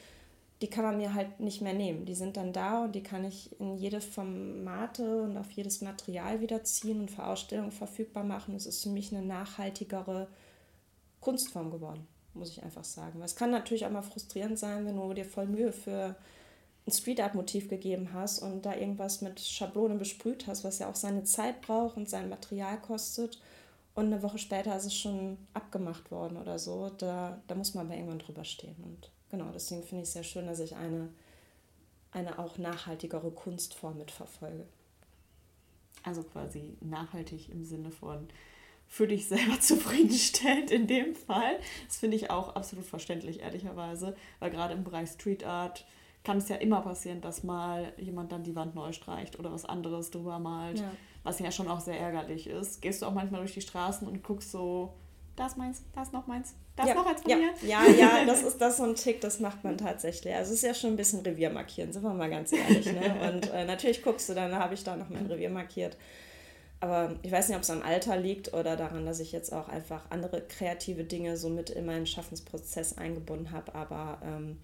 B: die kann man mir halt nicht mehr nehmen. Die sind dann da und die kann ich in jede Formate und auf jedes Material wieder ziehen und für Ausstellungen verfügbar machen. Es ist für mich eine nachhaltigere Kunstform geworden, muss ich einfach sagen. es kann natürlich auch mal frustrierend sein, wenn du dir voll Mühe für ein Street Art Motiv gegeben hast und da irgendwas mit Schablonen besprüht hast, was ja auch seine Zeit braucht und sein Material kostet. Und eine Woche später ist es schon abgemacht worden oder so. Da, da muss man aber irgendwann drüber stehen. Und genau, deswegen finde ich es sehr schön, dass ich eine, eine auch nachhaltigere Kunstform mitverfolge.
A: Also quasi nachhaltig im Sinne von für dich selber zufriedenstellend in dem Fall. Das finde ich auch absolut verständlich, ehrlicherweise, weil gerade im Bereich Street Art kann es ja immer passieren, dass mal jemand dann die Wand neu streicht oder was anderes drüber malt, ja. was ja schon auch sehr ärgerlich ist. Gehst du auch manchmal durch die Straßen und guckst so, das meins, das noch meins, das
B: ja,
A: noch eins von
B: ja,
A: mir.
B: Ja, ja, das ist das so ein Tick, das macht man tatsächlich. Also es ist ja schon ein bisschen Revier markieren, sind wir mal ganz ehrlich. Ne? Und äh, natürlich guckst du, dann habe ich da noch mein Revier markiert. Aber ich weiß nicht, ob es am Alter liegt oder daran, dass ich jetzt auch einfach andere kreative Dinge so mit in meinen Schaffensprozess eingebunden habe. Aber ähm,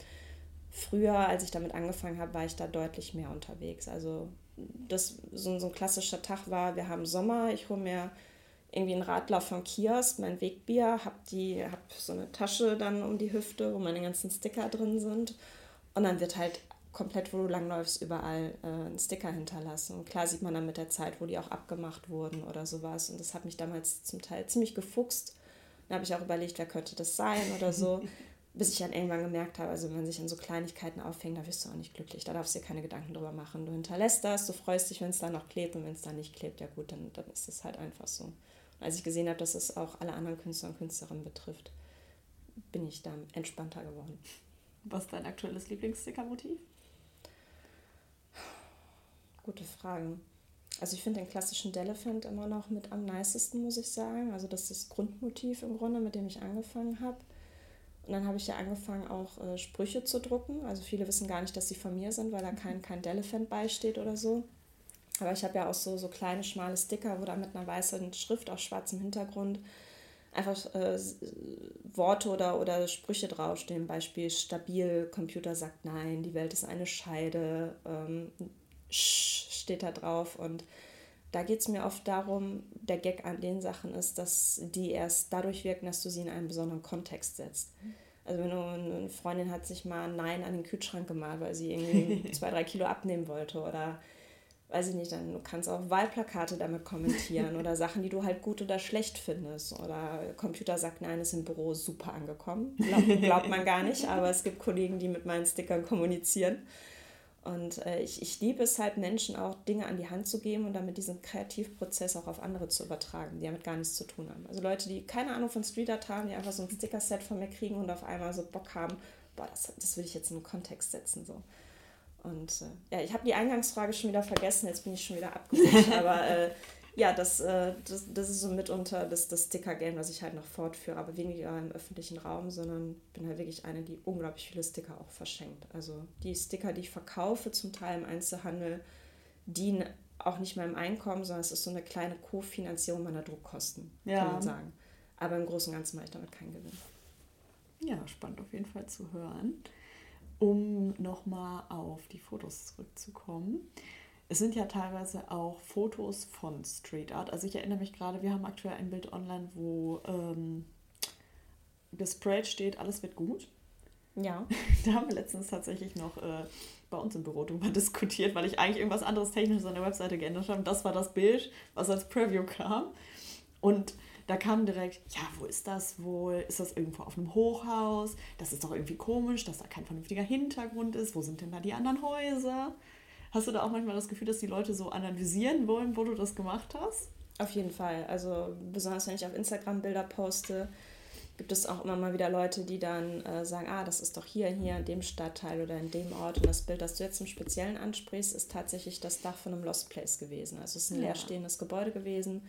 B: früher, als ich damit angefangen habe, war ich da deutlich mehr unterwegs. Also das so, so ein klassischer Tag war, wir haben Sommer, ich hole mir irgendwie einen Radler vom Kiosk, mein Wegbier, habe hab so eine Tasche dann um die Hüfte, wo meine ganzen Sticker drin sind. Und dann wird halt komplett, wo du langläufst, überall äh, einen Sticker hinterlassen. Und klar sieht man dann mit der Zeit, wo die auch abgemacht wurden oder sowas. Und das hat mich damals zum Teil ziemlich gefuchst. Dann habe ich auch überlegt, wer könnte das sein oder so. bis ich dann irgendwann gemerkt habe, also wenn man sich an so Kleinigkeiten aufhängt, da wirst du auch nicht glücklich. Da darfst du dir keine Gedanken drüber machen. Du hinterlässt das, du freust dich, wenn es da noch klebt und wenn es da nicht klebt, ja gut, dann, dann ist es halt einfach so. Und als ich gesehen habe, dass es auch alle anderen Künstler und Künstlerinnen betrifft, bin ich da entspannter geworden.
A: Was ist dein aktuelles Lieblingssticker-Motiv?
B: Gute Frage. Also ich finde den klassischen Delephant immer noch mit am nicesten, muss ich sagen. Also das ist das Grundmotiv im Grunde, mit dem ich angefangen habe. Und dann habe ich ja angefangen, auch äh, Sprüche zu drucken. Also viele wissen gar nicht, dass sie von mir sind, weil da kein, kein Delephant beisteht oder so. Aber ich habe ja auch so, so kleine, schmale Sticker, wo da mit einer weißen Schrift auf schwarzem Hintergrund einfach äh, Worte oder, oder Sprüche draufstehen. Beispiel stabil, Computer sagt nein, die Welt ist eine Scheide, ähm, steht da drauf. Und da geht es mir oft darum, der Gag an den Sachen ist, dass die erst dadurch wirken, dass du sie in einen besonderen Kontext setzt. Also wenn du eine Freundin hat sich mal Nein an den Kühlschrank gemalt, weil sie irgendwie zwei, drei Kilo abnehmen wollte oder weiß ich nicht, dann du kannst auch Wahlplakate damit kommentieren oder Sachen, die du halt gut oder schlecht findest. Oder Computer sagt, nein, ist im Büro super angekommen. Glaubt, glaubt man gar nicht, aber es gibt Kollegen, die mit meinen Stickern kommunizieren. Und äh, ich, ich liebe es halt, Menschen auch Dinge an die Hand zu geben und damit diesen Kreativprozess auch auf andere zu übertragen, die damit gar nichts zu tun haben. Also Leute, die keine Ahnung von Street Art haben, die einfach so ein Sticker-Set von mir kriegen und auf einmal so Bock haben, boah, das, das will ich jetzt in einen Kontext setzen. So. Und äh, ja, ich habe die Eingangsfrage schon wieder vergessen, jetzt bin ich schon wieder abgerutscht, aber äh, ja, das, äh, das, das ist so mitunter das, das Sticker-Game, was ich halt noch fortführe, aber weniger im öffentlichen Raum, sondern bin halt wirklich eine, die unglaublich viele Sticker auch verschenkt. Also die Sticker, die ich verkaufe, zum Teil im Einzelhandel, dienen auch nicht meinem Einkommen, sondern es ist so eine kleine Kofinanzierung meiner Druckkosten, ja. kann man sagen. Aber im Großen und Ganzen mache ich damit keinen Gewinn.
A: Ja, spannend auf jeden Fall zu hören. Um nochmal auf die Fotos zurückzukommen es sind ja teilweise auch Fotos von Street Art. Also ich erinnere mich gerade, wir haben aktuell ein Bild online, wo ähm, gesprayt steht, alles wird gut. Ja. da haben wir letztens tatsächlich noch äh, bei uns im Büro drüber diskutiert, weil ich eigentlich irgendwas anderes Technisches an der Webseite geändert habe. Das war das Bild, was als Preview kam. Und da kam direkt, ja, wo ist das wohl? Ist das irgendwo auf einem Hochhaus? Das ist doch irgendwie komisch, dass da kein vernünftiger Hintergrund ist. Wo sind denn da die anderen Häuser? Hast du da auch manchmal das Gefühl, dass die Leute so analysieren wollen, wo du das gemacht hast?
B: Auf jeden Fall. Also besonders wenn ich auf Instagram Bilder poste, gibt es auch immer mal wieder Leute, die dann äh, sagen, ah, das ist doch hier, hier in dem Stadtteil oder in dem Ort. Und das Bild, das du jetzt im Speziellen ansprichst, ist tatsächlich das Dach von einem Lost Place gewesen. Also es ist ein ja. leerstehendes Gebäude gewesen,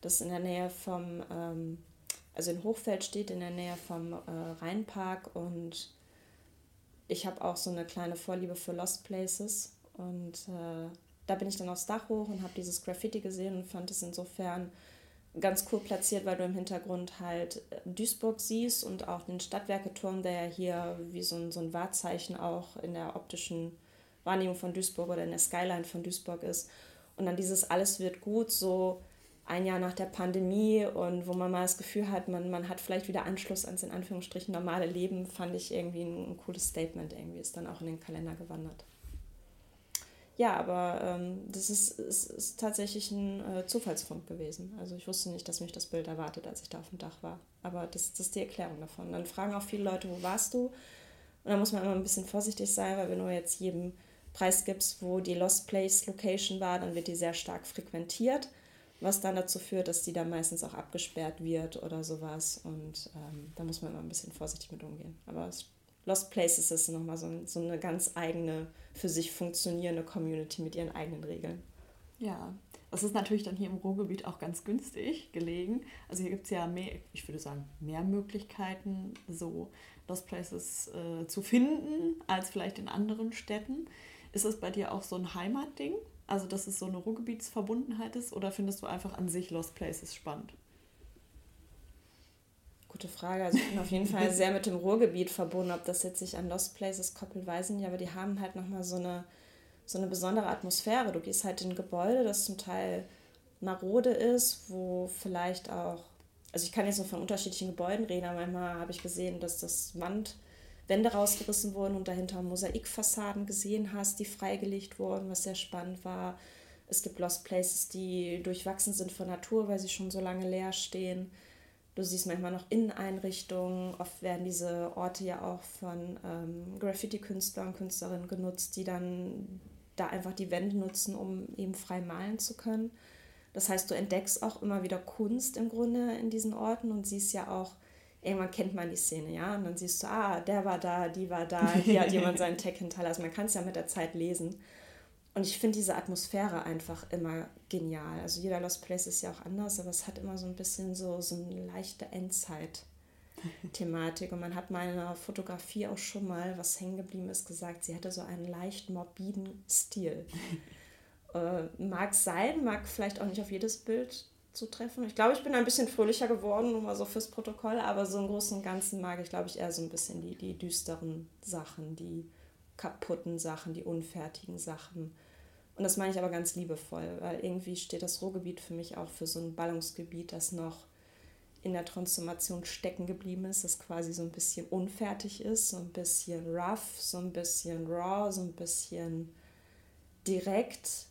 B: das in der Nähe vom, ähm, also in Hochfeld steht, in der Nähe vom äh, Rheinpark. Und ich habe auch so eine kleine Vorliebe für Lost Places. Und äh, da bin ich dann aufs Dach hoch und habe dieses Graffiti gesehen und fand es insofern ganz cool platziert, weil du im Hintergrund halt äh, Duisburg siehst und auch den Stadtwerketurm, der ja hier wie so ein, so ein Wahrzeichen auch in der optischen Wahrnehmung von Duisburg oder in der Skyline von Duisburg ist. Und dann dieses Alles wird gut, so ein Jahr nach der Pandemie und wo man mal das Gefühl hat, man, man hat vielleicht wieder Anschluss ans in Anführungsstrichen normale Leben, fand ich irgendwie ein, ein cooles Statement irgendwie, ist dann auch in den Kalender gewandert. Ja, aber ähm, das ist, ist, ist tatsächlich ein äh, Zufallsfund gewesen. Also ich wusste nicht, dass mich das Bild erwartet, als ich da auf dem Dach war. Aber das, das ist die Erklärung davon. Dann fragen auch viele Leute, wo warst du? Und da muss man immer ein bisschen vorsichtig sein, weil wenn du jetzt jedem Preis gibst, wo die Lost Place Location war, dann wird die sehr stark frequentiert. was dann dazu führt, dass die dann meistens auch abgesperrt wird oder sowas. Und ähm, da muss man immer ein bisschen vorsichtig mit umgehen. Aber Lost Places ist nochmal so, so eine ganz eigene, für sich funktionierende Community mit ihren eigenen Regeln.
A: Ja, das ist natürlich dann hier im Ruhrgebiet auch ganz günstig gelegen. Also hier gibt es ja mehr, ich würde sagen, mehr Möglichkeiten, so Lost Places äh, zu finden, als vielleicht in anderen Städten. Ist es bei dir auch so ein Heimatding? Also, dass es so eine Ruhrgebietsverbundenheit ist? Oder findest du einfach an sich Lost Places spannend?
B: Gute Frage. Also ich bin auf jeden Fall sehr mit dem Ruhrgebiet verbunden. Ob das jetzt sich an Lost Places koppelt, weiß ich nicht. Aber die haben halt nochmal so eine, so eine besondere Atmosphäre. Du gehst halt in ein Gebäude, das zum Teil marode ist, wo vielleicht auch also ich kann jetzt nur von unterschiedlichen Gebäuden reden, aber manchmal habe ich gesehen, dass das Wand, Wände rausgerissen wurden und dahinter Mosaikfassaden gesehen hast, die freigelegt wurden, was sehr spannend war. Es gibt Lost Places, die durchwachsen sind von Natur, weil sie schon so lange leer stehen. Du siehst manchmal noch Inneneinrichtungen. Oft werden diese Orte ja auch von ähm, Graffiti-Künstlern und Künstlerinnen genutzt, die dann da einfach die Wände nutzen, um eben frei malen zu können. Das heißt, du entdeckst auch immer wieder Kunst im Grunde in diesen Orten und siehst ja auch, irgendwann kennt man die Szene, ja, und dann siehst du, ah, der war da, die war da, hier hat jemand seinen Tag hinterlassen. Man kann es ja mit der Zeit lesen. Und ich finde diese Atmosphäre einfach immer genial. Also jeder Lost Place ist ja auch anders, aber es hat immer so ein bisschen so, so eine leichte Endzeit-Thematik. Und man hat meiner Fotografie auch schon mal, was hängen geblieben ist, gesagt, sie hätte so einen leicht morbiden Stil. Äh, mag sein, mag vielleicht auch nicht auf jedes Bild zutreffen. Ich glaube, ich bin ein bisschen fröhlicher geworden, nur mal so fürs Protokoll, aber so im Großen und Ganzen mag ich, glaube ich, eher so ein bisschen die, die düsteren Sachen, die kaputten Sachen, die unfertigen Sachen. Und das meine ich aber ganz liebevoll, weil irgendwie steht das Ruhrgebiet für mich auch für so ein Ballungsgebiet, das noch in der Transformation stecken geblieben ist, das quasi so ein bisschen unfertig ist, so ein bisschen rough, so ein bisschen raw, so ein bisschen direkt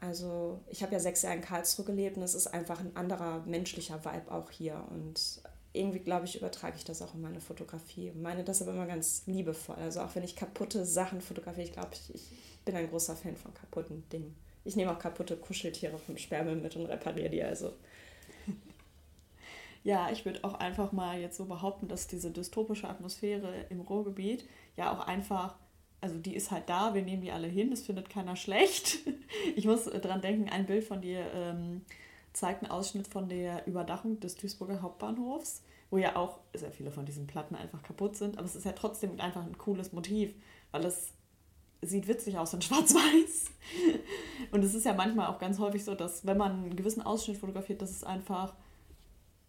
B: also ich habe ja sechs Jahre in Karlsruhe gelebt und es ist einfach ein anderer menschlicher Vibe auch hier. Und irgendwie, glaube ich, übertrage ich das auch in meine Fotografie. Meine das aber immer ganz liebevoll. Also auch wenn ich kaputte Sachen fotografiere, ich glaube, ich, ich bin ein großer Fan von kaputten Dingen. Ich nehme auch kaputte Kuscheltiere vom Sperrmüll mit und repariere die also.
A: Ja, ich würde auch einfach mal jetzt so behaupten, dass diese dystopische Atmosphäre im Ruhrgebiet ja auch einfach also die ist halt da, wir nehmen die alle hin, das findet keiner schlecht. Ich muss dran denken, ein Bild von dir ähm, zeigt einen Ausschnitt von der Überdachung des Duisburger Hauptbahnhofs, wo ja auch sehr viele von diesen Platten einfach kaputt sind, aber es ist ja trotzdem einfach ein cooles Motiv, weil es sieht witzig aus in schwarz-weiß. Und es ist ja manchmal auch ganz häufig so, dass wenn man einen gewissen Ausschnitt fotografiert, dass es einfach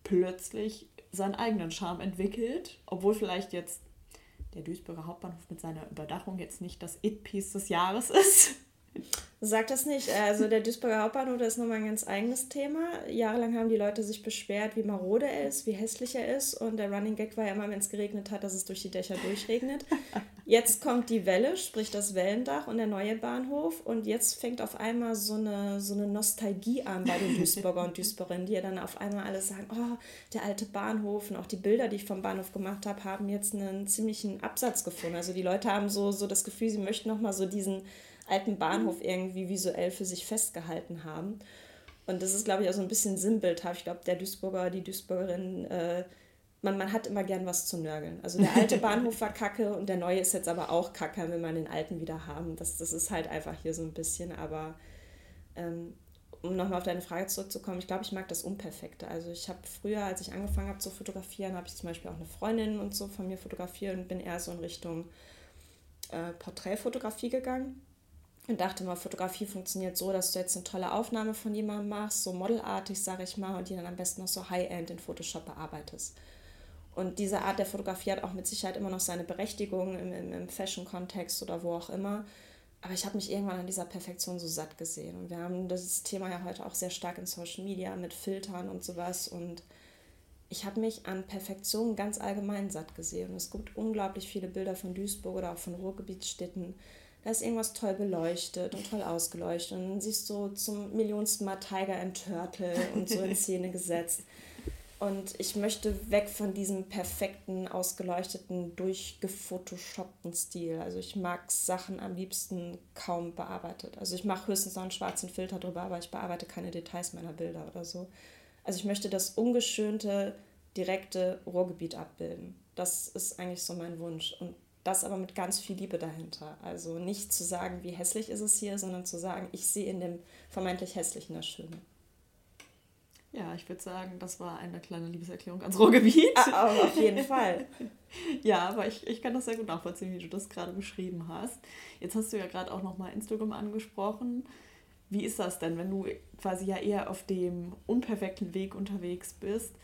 A: plötzlich seinen eigenen Charme entwickelt, obwohl vielleicht jetzt der Duisburger Hauptbahnhof mit seiner Überdachung jetzt nicht das It-Piece des Jahres ist.
B: Sag das nicht. Also der Duisburger Hauptbahnhof, das ist nochmal ein ganz eigenes Thema. Jahrelang haben die Leute sich beschwert, wie marode er ist, wie hässlich er ist. Und der Running Gag war ja immer, wenn es geregnet hat, dass es durch die Dächer durchregnet. Jetzt kommt die Welle, sprich das Wellendach und der neue Bahnhof. Und jetzt fängt auf einmal so eine, so eine Nostalgie an bei den Duisburger und Duisburgerinnen, die ja dann auf einmal alle sagen, oh, der alte Bahnhof. Und auch die Bilder, die ich vom Bahnhof gemacht habe, haben jetzt einen ziemlichen Absatz gefunden. Also die Leute haben so, so das Gefühl, sie möchten nochmal so diesen alten Bahnhof irgendwie visuell für sich festgehalten haben. Und das ist, glaube ich, auch so ein bisschen sinnbildhaft. Ich glaube, der Duisburger, die Duisburgerin, äh, man, man hat immer gern was zu nörgeln. Also der alte Bahnhof war kacke und der neue ist jetzt aber auch kacke, wenn man den alten wieder haben. Das, das ist halt einfach hier so ein bisschen, aber ähm, um nochmal auf deine Frage zurückzukommen, ich glaube, ich mag das Unperfekte. Also ich habe früher, als ich angefangen habe zu fotografieren, habe ich zum Beispiel auch eine Freundin und so von mir fotografiert und bin eher so in Richtung äh, Porträtfotografie gegangen und dachte mal, Fotografie funktioniert so, dass du jetzt eine tolle Aufnahme von jemandem machst, so modelartig, sage ich mal, und die dann am besten noch so High-End in Photoshop bearbeitest. Und diese Art der Fotografie hat auch mit Sicherheit immer noch seine Berechtigung im, im, im Fashion-Kontext oder wo auch immer. Aber ich habe mich irgendwann an dieser Perfektion so satt gesehen. Und wir haben das Thema ja heute auch sehr stark in Social Media mit Filtern und sowas. Und ich habe mich an Perfektion ganz allgemein satt gesehen. Und es gibt unglaublich viele Bilder von Duisburg oder auch von Ruhrgebietsstädten, da ist irgendwas toll beleuchtet und toll ausgeleuchtet. Und dann siehst du zum millionsten Mal Tiger and Turtle und so in Szene gesetzt. Und ich möchte weg von diesem perfekten, ausgeleuchteten, durchgefotoshoppten Stil. Also ich mag Sachen am liebsten kaum bearbeitet. Also ich mache höchstens noch einen schwarzen Filter drüber, aber ich bearbeite keine Details meiner Bilder oder so. Also ich möchte das ungeschönte, direkte Ruhrgebiet abbilden. Das ist eigentlich so mein Wunsch. Und das aber mit ganz viel Liebe dahinter. Also nicht zu sagen, wie hässlich ist es hier, sondern zu sagen, ich sehe in dem vermeintlich Hässlichen das Schöne.
A: Ja, ich würde sagen, das war eine kleine Liebeserklärung ans Ruhrgebiet.
B: Ah, auf jeden Fall.
A: ja, aber ich, ich kann das sehr gut nachvollziehen, wie du das gerade beschrieben hast. Jetzt hast du ja gerade auch nochmal Instagram angesprochen. Wie ist das denn, wenn du quasi ja eher auf dem unperfekten Weg unterwegs bist?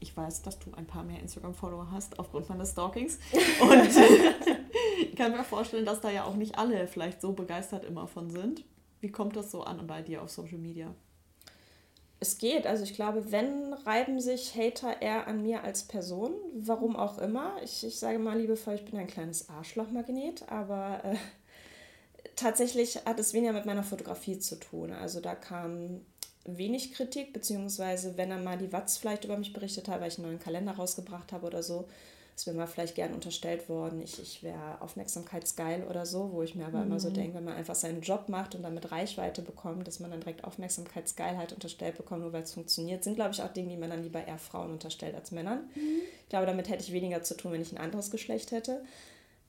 A: Ich weiß, dass du ein paar mehr Instagram-Follower hast aufgrund meines Stalkings. Und ich kann mir vorstellen, dass da ja auch nicht alle vielleicht so begeistert immer von sind. Wie kommt das so an bei dir auf Social Media?
B: es geht. Also ich glaube, wenn reiben sich Hater eher an mir als Person, warum auch immer. Ich, ich sage mal liebevoll, ich bin ein kleines Arschlochmagnet, aber äh, tatsächlich hat es weniger mit meiner Fotografie zu tun. Also da kam wenig Kritik, beziehungsweise wenn er mal die Watz vielleicht über mich berichtet hat, weil ich einen neuen Kalender rausgebracht habe oder so, ist mir mal vielleicht gern unterstellt worden, ich, ich wäre aufmerksamkeitsgeil oder so, wo ich mir aber mhm. immer so mhm. denke, wenn man einfach seinen Job macht und damit Reichweite bekommt, dass man dann direkt Aufmerksamkeitsgeilheit unterstellt bekommt, nur weil es funktioniert, sind, glaube ich, auch Dinge, die man dann lieber eher Frauen unterstellt als Männern. Mhm. Ich glaube, damit hätte ich weniger zu tun, wenn ich ein anderes Geschlecht hätte.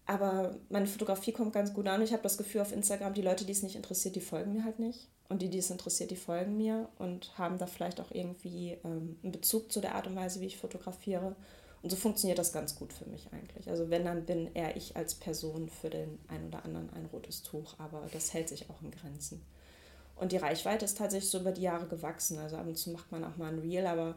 B: Aber meine Fotografie kommt ganz gut an. Ich habe das Gefühl auf Instagram, die Leute, die es nicht interessiert, die folgen mir halt nicht. Und die, die es interessiert, die folgen mir und haben da vielleicht auch irgendwie ähm, einen Bezug zu der Art und Weise, wie ich fotografiere. Und so funktioniert das ganz gut für mich eigentlich. Also wenn, dann bin eher ich als Person für den einen oder anderen ein rotes Tuch, aber das hält sich auch in Grenzen. Und die Reichweite ist tatsächlich so über die Jahre gewachsen. Also ab und zu macht man auch mal ein Reel, aber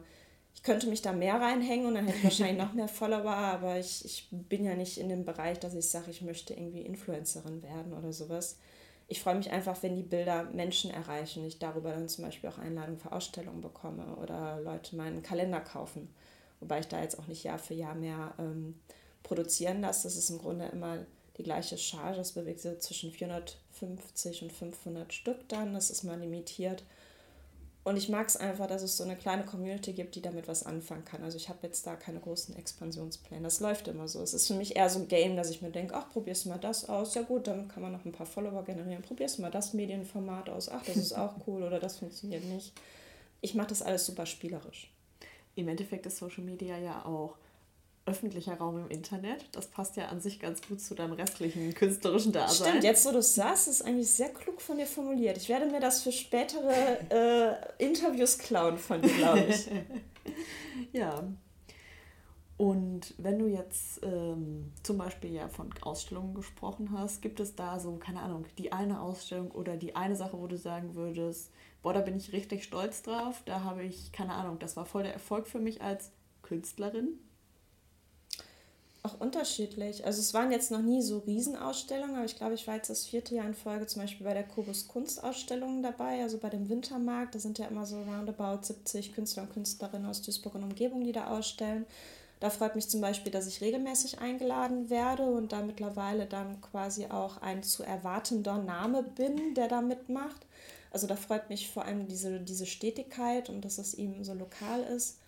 B: ich könnte mich da mehr reinhängen und dann hätte ich wahrscheinlich noch mehr Follower, aber ich, ich bin ja nicht in dem Bereich, dass ich sage, ich möchte irgendwie Influencerin werden oder sowas. Ich freue mich einfach, wenn die Bilder Menschen erreichen, ich darüber dann zum Beispiel auch Einladungen für Ausstellungen bekomme oder Leute meinen Kalender kaufen wobei ich da jetzt auch nicht Jahr für Jahr mehr ähm, produzieren lasse. Das ist im Grunde immer die gleiche Charge. Das bewegt sich zwischen 450 und 500 Stück dann. Das ist mal limitiert. Und ich mag es einfach, dass es so eine kleine Community gibt, die damit was anfangen kann. Also ich habe jetzt da keine großen Expansionspläne. Das läuft immer so. Es ist für mich eher so ein Game, dass ich mir denke, ach, probierst du mal das aus. Ja gut, dann kann man noch ein paar Follower generieren. Probierst du mal das Medienformat aus. Ach, das ist auch cool oder das funktioniert nicht. Ich mache das alles super spielerisch
A: im Endeffekt ist Social Media ja auch öffentlicher Raum im Internet. Das passt ja an sich ganz gut zu deinem restlichen künstlerischen Dasein.
B: Stimmt, jetzt wo du es sagst, ist eigentlich sehr klug von dir formuliert. Ich werde mir das für spätere äh, Interviews klauen von dir, glaube ich.
A: ja. Und wenn du jetzt ähm, zum Beispiel ja von Ausstellungen gesprochen hast, gibt es da so, keine Ahnung, die eine Ausstellung oder die eine Sache, wo du sagen würdest, boah, da bin ich richtig stolz drauf. Da habe ich, keine Ahnung, das war voll der Erfolg für mich als Künstlerin.
B: Auch unterschiedlich. Also es waren jetzt noch nie so Riesenausstellungen, aber ich glaube, ich war jetzt das vierte Jahr in Folge zum Beispiel bei der Kubus Kunstausstellung dabei, also bei dem Wintermarkt. Da sind ja immer so roundabout 70 Künstler und Künstlerinnen aus Duisburg und Umgebung, die da ausstellen. Da freut mich zum Beispiel, dass ich regelmäßig eingeladen werde und da mittlerweile dann quasi auch ein zu erwartender Name bin, der da mitmacht. Also da freut mich vor allem diese, diese Stetigkeit und dass es eben so lokal ist.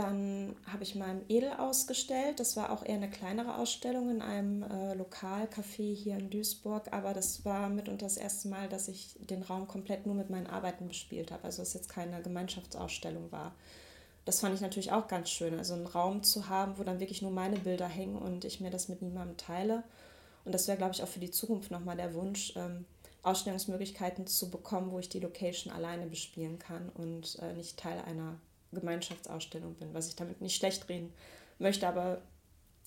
B: Dann habe ich mal im Edel ausgestellt. Das war auch eher eine kleinere Ausstellung in einem äh, Lokalcafé hier in Duisburg. Aber das war mitunter das erste Mal, dass ich den Raum komplett nur mit meinen Arbeiten bespielt habe. Also es jetzt keine Gemeinschaftsausstellung war. Das fand ich natürlich auch ganz schön. Also einen Raum zu haben, wo dann wirklich nur meine Bilder hängen und ich mir das mit niemandem teile. Und das wäre, glaube ich, auch für die Zukunft nochmal der Wunsch, ähm, Ausstellungsmöglichkeiten zu bekommen, wo ich die Location alleine bespielen kann und äh, nicht Teil einer Gemeinschaftsausstellung bin, was ich damit nicht schlecht reden möchte, aber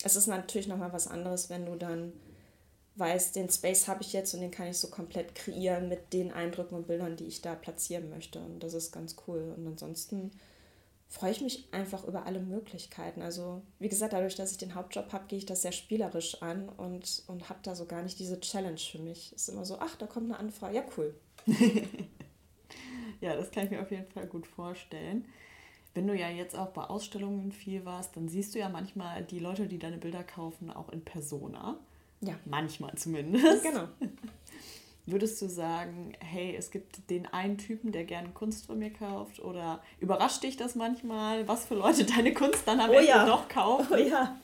B: es ist natürlich nochmal was anderes, wenn du dann weißt, den Space habe ich jetzt und den kann ich so komplett kreieren mit den Eindrücken und Bildern, die ich da platzieren möchte und das ist ganz cool und ansonsten freue ich mich einfach über alle Möglichkeiten. Also wie gesagt, dadurch, dass ich den Hauptjob habe, gehe ich das sehr spielerisch an und, und habe da so gar nicht diese Challenge für mich. Es ist immer so, ach, da kommt eine Anfrage, ja cool.
A: ja, das kann ich mir auf jeden Fall gut vorstellen. Wenn du ja jetzt auch bei Ausstellungen viel warst, dann siehst du ja manchmal die Leute, die deine Bilder kaufen, auch in Persona. Ja. Manchmal zumindest. Genau. würdest du sagen, hey, es gibt den einen Typen, der gerne Kunst von mir kauft? Oder überrascht dich das manchmal, was für Leute deine Kunst dann am oh, Ende ja.
B: noch kaufen? Oh ja.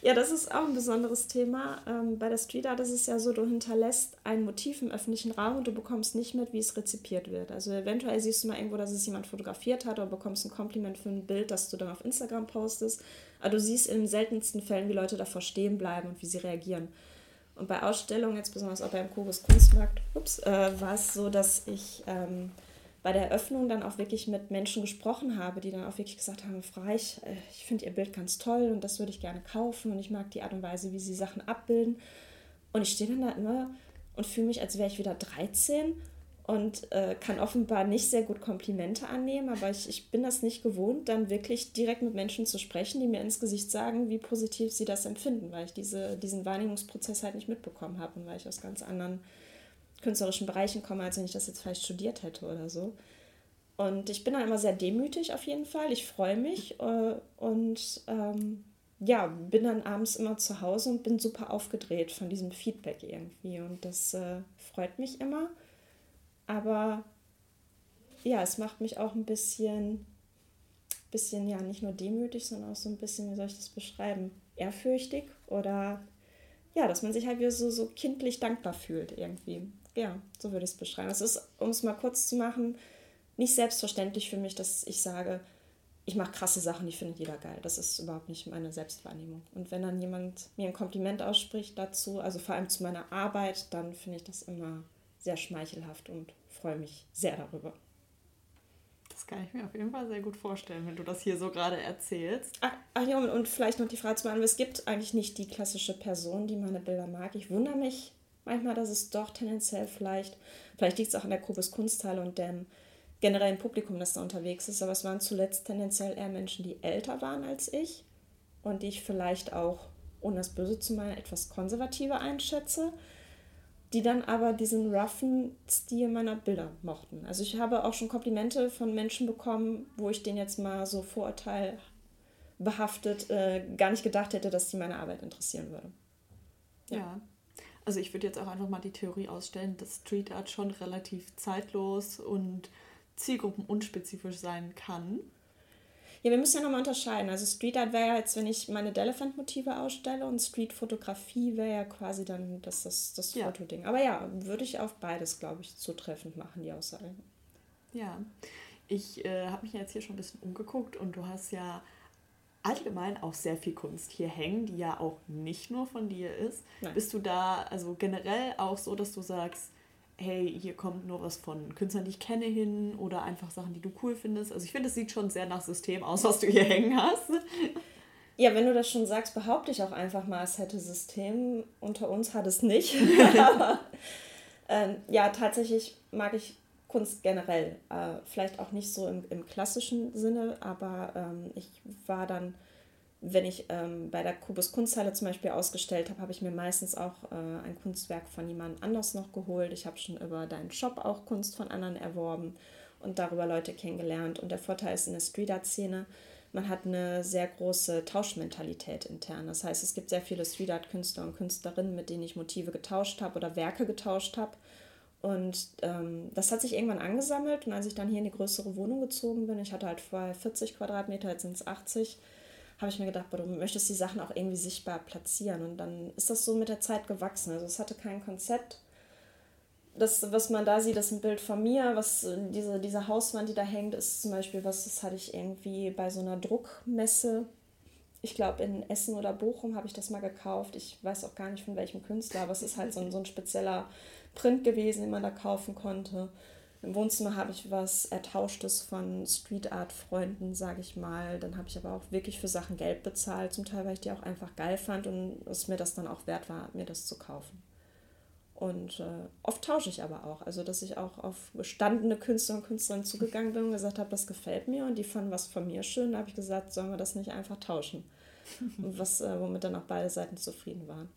B: Ja, das ist auch ein besonderes Thema. Ähm, bei der Street Art ist es ja so, du hinterlässt ein Motiv im öffentlichen Raum und du bekommst nicht mit, wie es rezipiert wird. Also eventuell siehst du mal irgendwo, dass es jemand fotografiert hat oder bekommst ein Kompliment für ein Bild, das du dann auf Instagram postest. Aber du siehst in den seltensten Fällen, wie Leute davor stehen bleiben und wie sie reagieren. Und bei Ausstellungen, jetzt besonders auch beim Kobus Kunstmarkt, ups, äh, war es so, dass ich ähm, bei der Eröffnung dann auch wirklich mit Menschen gesprochen habe, die dann auch wirklich gesagt haben, Frau Reich, äh, ich finde Ihr Bild ganz toll und das würde ich gerne kaufen und ich mag die Art und Weise, wie Sie Sachen abbilden. Und ich stehe dann da immer und fühle mich, als wäre ich wieder 13 und äh, kann offenbar nicht sehr gut Komplimente annehmen, aber ich, ich bin das nicht gewohnt, dann wirklich direkt mit Menschen zu sprechen, die mir ins Gesicht sagen, wie positiv sie das empfinden, weil ich diese, diesen Wahrnehmungsprozess halt nicht mitbekommen habe und weil ich aus ganz anderen künstlerischen Bereichen komme, als wenn ich das jetzt vielleicht studiert hätte oder so. Und ich bin dann immer sehr demütig auf jeden Fall. Ich freue mich äh, und ähm, ja, bin dann abends immer zu Hause und bin super aufgedreht von diesem Feedback irgendwie. Und das äh, freut mich immer. Aber ja, es macht mich auch ein bisschen, bisschen, ja, nicht nur demütig, sondern auch so ein bisschen, wie soll ich das beschreiben, ehrfürchtig oder ja, dass man sich halt wieder so, so kindlich dankbar fühlt irgendwie. Ja, so würde ich es beschreiben. Es ist, um es mal kurz zu machen, nicht selbstverständlich für mich, dass ich sage, ich mache krasse Sachen, die findet jeder geil. Das ist überhaupt nicht meine Selbstwahrnehmung. Und wenn dann jemand mir ein Kompliment ausspricht dazu, also vor allem zu meiner Arbeit, dann finde ich das immer sehr schmeichelhaft und freue mich sehr darüber.
A: Das kann ich mir auf jeden Fall sehr gut vorstellen, wenn du das hier so gerade erzählst.
B: Ach, ach ja, und, und vielleicht noch die Frage zu beantworten, es gibt eigentlich nicht die klassische Person, die meine Bilder mag. Ich wundere mich manchmal, dass es doch tendenziell vielleicht, vielleicht liegt es auch an der Kubis Kunsthalle und dem generellen Publikum, das da unterwegs ist, aber es waren zuletzt tendenziell eher Menschen, die älter waren als ich und die ich vielleicht auch, ohne das Böse zu meinen, etwas konservativer einschätze die dann aber diesen roughen Stil meiner Bilder mochten. Also ich habe auch schon Komplimente von Menschen bekommen, wo ich den jetzt mal so vorurteilbehaftet äh, gar nicht gedacht hätte, dass die meine Arbeit interessieren würde.
A: Ja. ja. Also ich würde jetzt auch einfach mal die Theorie ausstellen, dass Street Art schon relativ zeitlos und zielgruppenunspezifisch sein kann.
B: Ja, wir müssen ja nochmal unterscheiden. Also Street Art wäre ja jetzt, wenn ich meine Delefant-Motive ausstelle und Street-Fotografie wäre ja quasi dann das, das, das ja. Fotoding. Aber ja, würde ich auf beides, glaube ich, zutreffend machen, die Aussage.
A: Ja, ich äh, habe mich jetzt hier schon ein bisschen umgeguckt und du hast ja allgemein auch sehr viel Kunst hier hängen, die ja auch nicht nur von dir ist. Nein. Bist du da also generell auch so, dass du sagst, hey, hier kommt nur was von Künstlern, die ich kenne, hin oder einfach Sachen, die du cool findest. Also ich finde, es sieht schon sehr nach System aus, was du hier hängen hast.
B: Ja, wenn du das schon sagst, behaupte ich auch einfach mal, es hätte System. Unter uns hat es nicht. Aber ähm, ja, tatsächlich mag ich Kunst generell. Äh, vielleicht auch nicht so im, im klassischen Sinne, aber ähm, ich war dann wenn ich ähm, bei der Kubus Kunsthalle zum Beispiel ausgestellt habe, habe ich mir meistens auch äh, ein Kunstwerk von jemand anders noch geholt. Ich habe schon über deinen Shop auch Kunst von anderen erworben und darüber Leute kennengelernt. Und der Vorteil ist in der Street Art Szene, man hat eine sehr große Tauschmentalität intern. Das heißt, es gibt sehr viele Street Art Künstler und Künstlerinnen, mit denen ich Motive getauscht habe oder Werke getauscht habe. Und ähm, das hat sich irgendwann angesammelt. Und als ich dann hier in die größere Wohnung gezogen bin, ich hatte halt vorher 40 Quadratmeter, jetzt sind es 80, habe ich mir gedacht, boah, du möchtest die Sachen auch irgendwie sichtbar platzieren. Und dann ist das so mit der Zeit gewachsen. Also es hatte kein Konzept. Das, was man da sieht, ist ein Bild von mir. Was diese, diese Hauswand, die da hängt, ist zum Beispiel was, das hatte ich irgendwie bei so einer Druckmesse. Ich glaube, in Essen oder Bochum habe ich das mal gekauft. Ich weiß auch gar nicht von welchem Künstler, aber es ist halt so ein, so ein spezieller Print gewesen, den man da kaufen konnte. Im Wohnzimmer habe ich was Ertauschtes von Street Art Freunden, sage ich mal. Dann habe ich aber auch wirklich für Sachen Geld bezahlt, zum Teil, weil ich die auch einfach geil fand und es mir das dann auch wert war, mir das zu kaufen. Und äh, oft tausche ich aber auch. Also, dass ich auch auf gestandene Künstler und Künstlerinnen zugegangen bin und gesagt habe, das gefällt mir und die fanden was von mir schön. Da habe ich gesagt, sollen wir das nicht einfach tauschen? was, äh, womit dann auch beide Seiten zufrieden waren.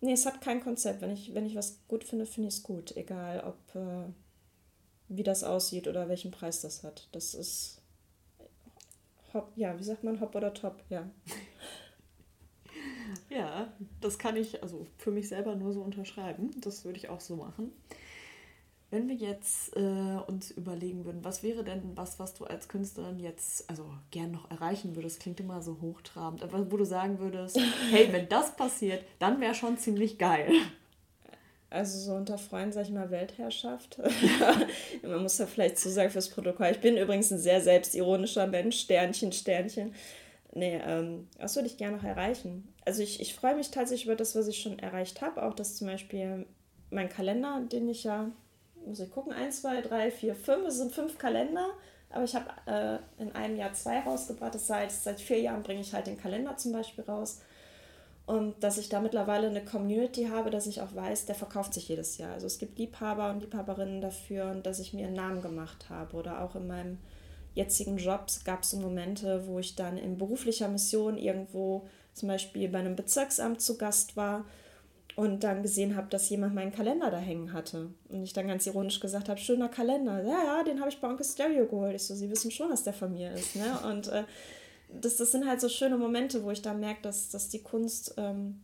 B: Nee, es hat kein Konzept. Wenn ich, wenn ich was gut finde, finde ich es gut. Egal, ob. Äh, wie das aussieht oder welchen Preis das hat. Das ist hopp, ja, wie sagt man, hopp oder top, ja.
A: ja, das kann ich also für mich selber nur so unterschreiben. Das würde ich auch so machen. Wenn wir jetzt äh, uns überlegen würden, was wäre denn was, was du als Künstlerin jetzt also gern noch erreichen würdest, klingt immer so hochtrabend, aber wo du sagen würdest, hey, wenn das passiert, dann wäre schon ziemlich geil.
B: Also so unter Freunden sage ich mal Weltherrschaft. Man muss ja vielleicht so sagen fürs Protokoll. Ich bin übrigens ein sehr selbstironischer Mensch, Sternchen, Sternchen. Nee, ähm, was würde ich gerne noch erreichen? Also ich, ich freue mich tatsächlich über das, was ich schon erreicht habe. Auch dass zum Beispiel mein Kalender, den ich ja muss ich gucken, 1, 2, 3, 4, 5, es sind fünf Kalender, aber ich habe äh, in einem Jahr zwei rausgebracht. Das heißt, seit vier Jahren bringe ich halt den Kalender zum Beispiel raus. Und dass ich da mittlerweile eine Community habe, dass ich auch weiß, der verkauft sich jedes Jahr. Also es gibt Liebhaber und Liebhaberinnen dafür und dass ich mir einen Namen gemacht habe. Oder auch in meinem jetzigen Job gab es so Momente, wo ich dann in beruflicher Mission irgendwo zum Beispiel bei einem Bezirksamt zu Gast war und dann gesehen habe, dass jemand meinen Kalender da hängen hatte. Und ich dann ganz ironisch gesagt habe, schöner Kalender. Ja, ja, den habe ich bei Onkel Stereo geholt. Ich so, Sie wissen schon, dass der von mir ist. Ne? Und äh, das, das sind halt so schöne Momente, wo ich dann merke, dass, dass die Kunst ähm,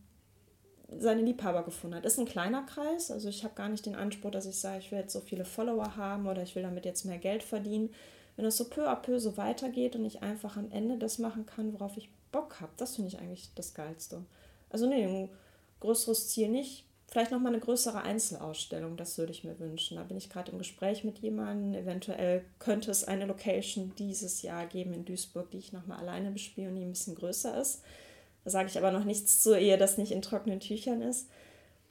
B: seine Liebhaber gefunden hat. Ist ein kleiner Kreis, also ich habe gar nicht den Anspruch, dass ich sage, ich will jetzt so viele Follower haben oder ich will damit jetzt mehr Geld verdienen. Wenn es so peu à peu so weitergeht und ich einfach am Ende das machen kann, worauf ich Bock habe, das finde ich eigentlich das Geilste. Also nee, größeres Ziel nicht. Vielleicht nochmal eine größere Einzelausstellung, das würde ich mir wünschen. Da bin ich gerade im Gespräch mit jemandem. Eventuell könnte es eine Location dieses Jahr geben in Duisburg, die ich nochmal alleine bespiele und die ein bisschen größer ist. Da sage ich aber noch nichts zu, ehe das nicht in trockenen Tüchern ist.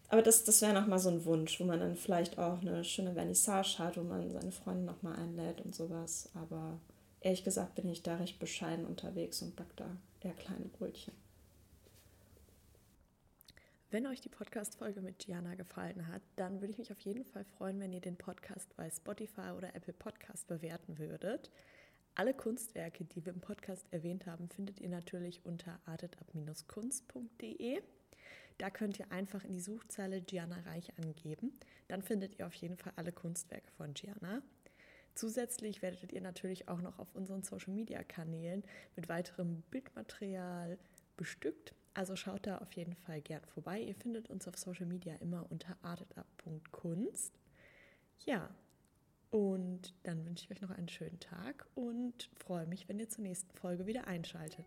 B: Aber das, das wäre nochmal so ein Wunsch, wo man dann vielleicht auch eine schöne Vernissage hat, wo man seine Freunde nochmal einlädt und sowas. Aber ehrlich gesagt bin ich da recht bescheiden unterwegs und back da eher kleine Brötchen.
A: Wenn euch die Podcast-Folge mit Gianna gefallen hat, dann würde ich mich auf jeden Fall freuen, wenn ihr den Podcast bei Spotify oder Apple Podcast bewerten würdet. Alle Kunstwerke, die wir im Podcast erwähnt haben, findet ihr natürlich unter artetab-kunst.de. Da könnt ihr einfach in die Suchzeile Gianna Reich angeben. Dann findet ihr auf jeden Fall alle Kunstwerke von Gianna. Zusätzlich werdet ihr natürlich auch noch auf unseren Social-Media-Kanälen mit weiterem Bildmaterial bestückt. Also schaut da auf jeden Fall gern vorbei. Ihr findet uns auf Social Media immer unter artetup.kunst. Ja, und dann wünsche ich euch noch einen schönen Tag und freue mich, wenn ihr zur nächsten Folge wieder einschaltet.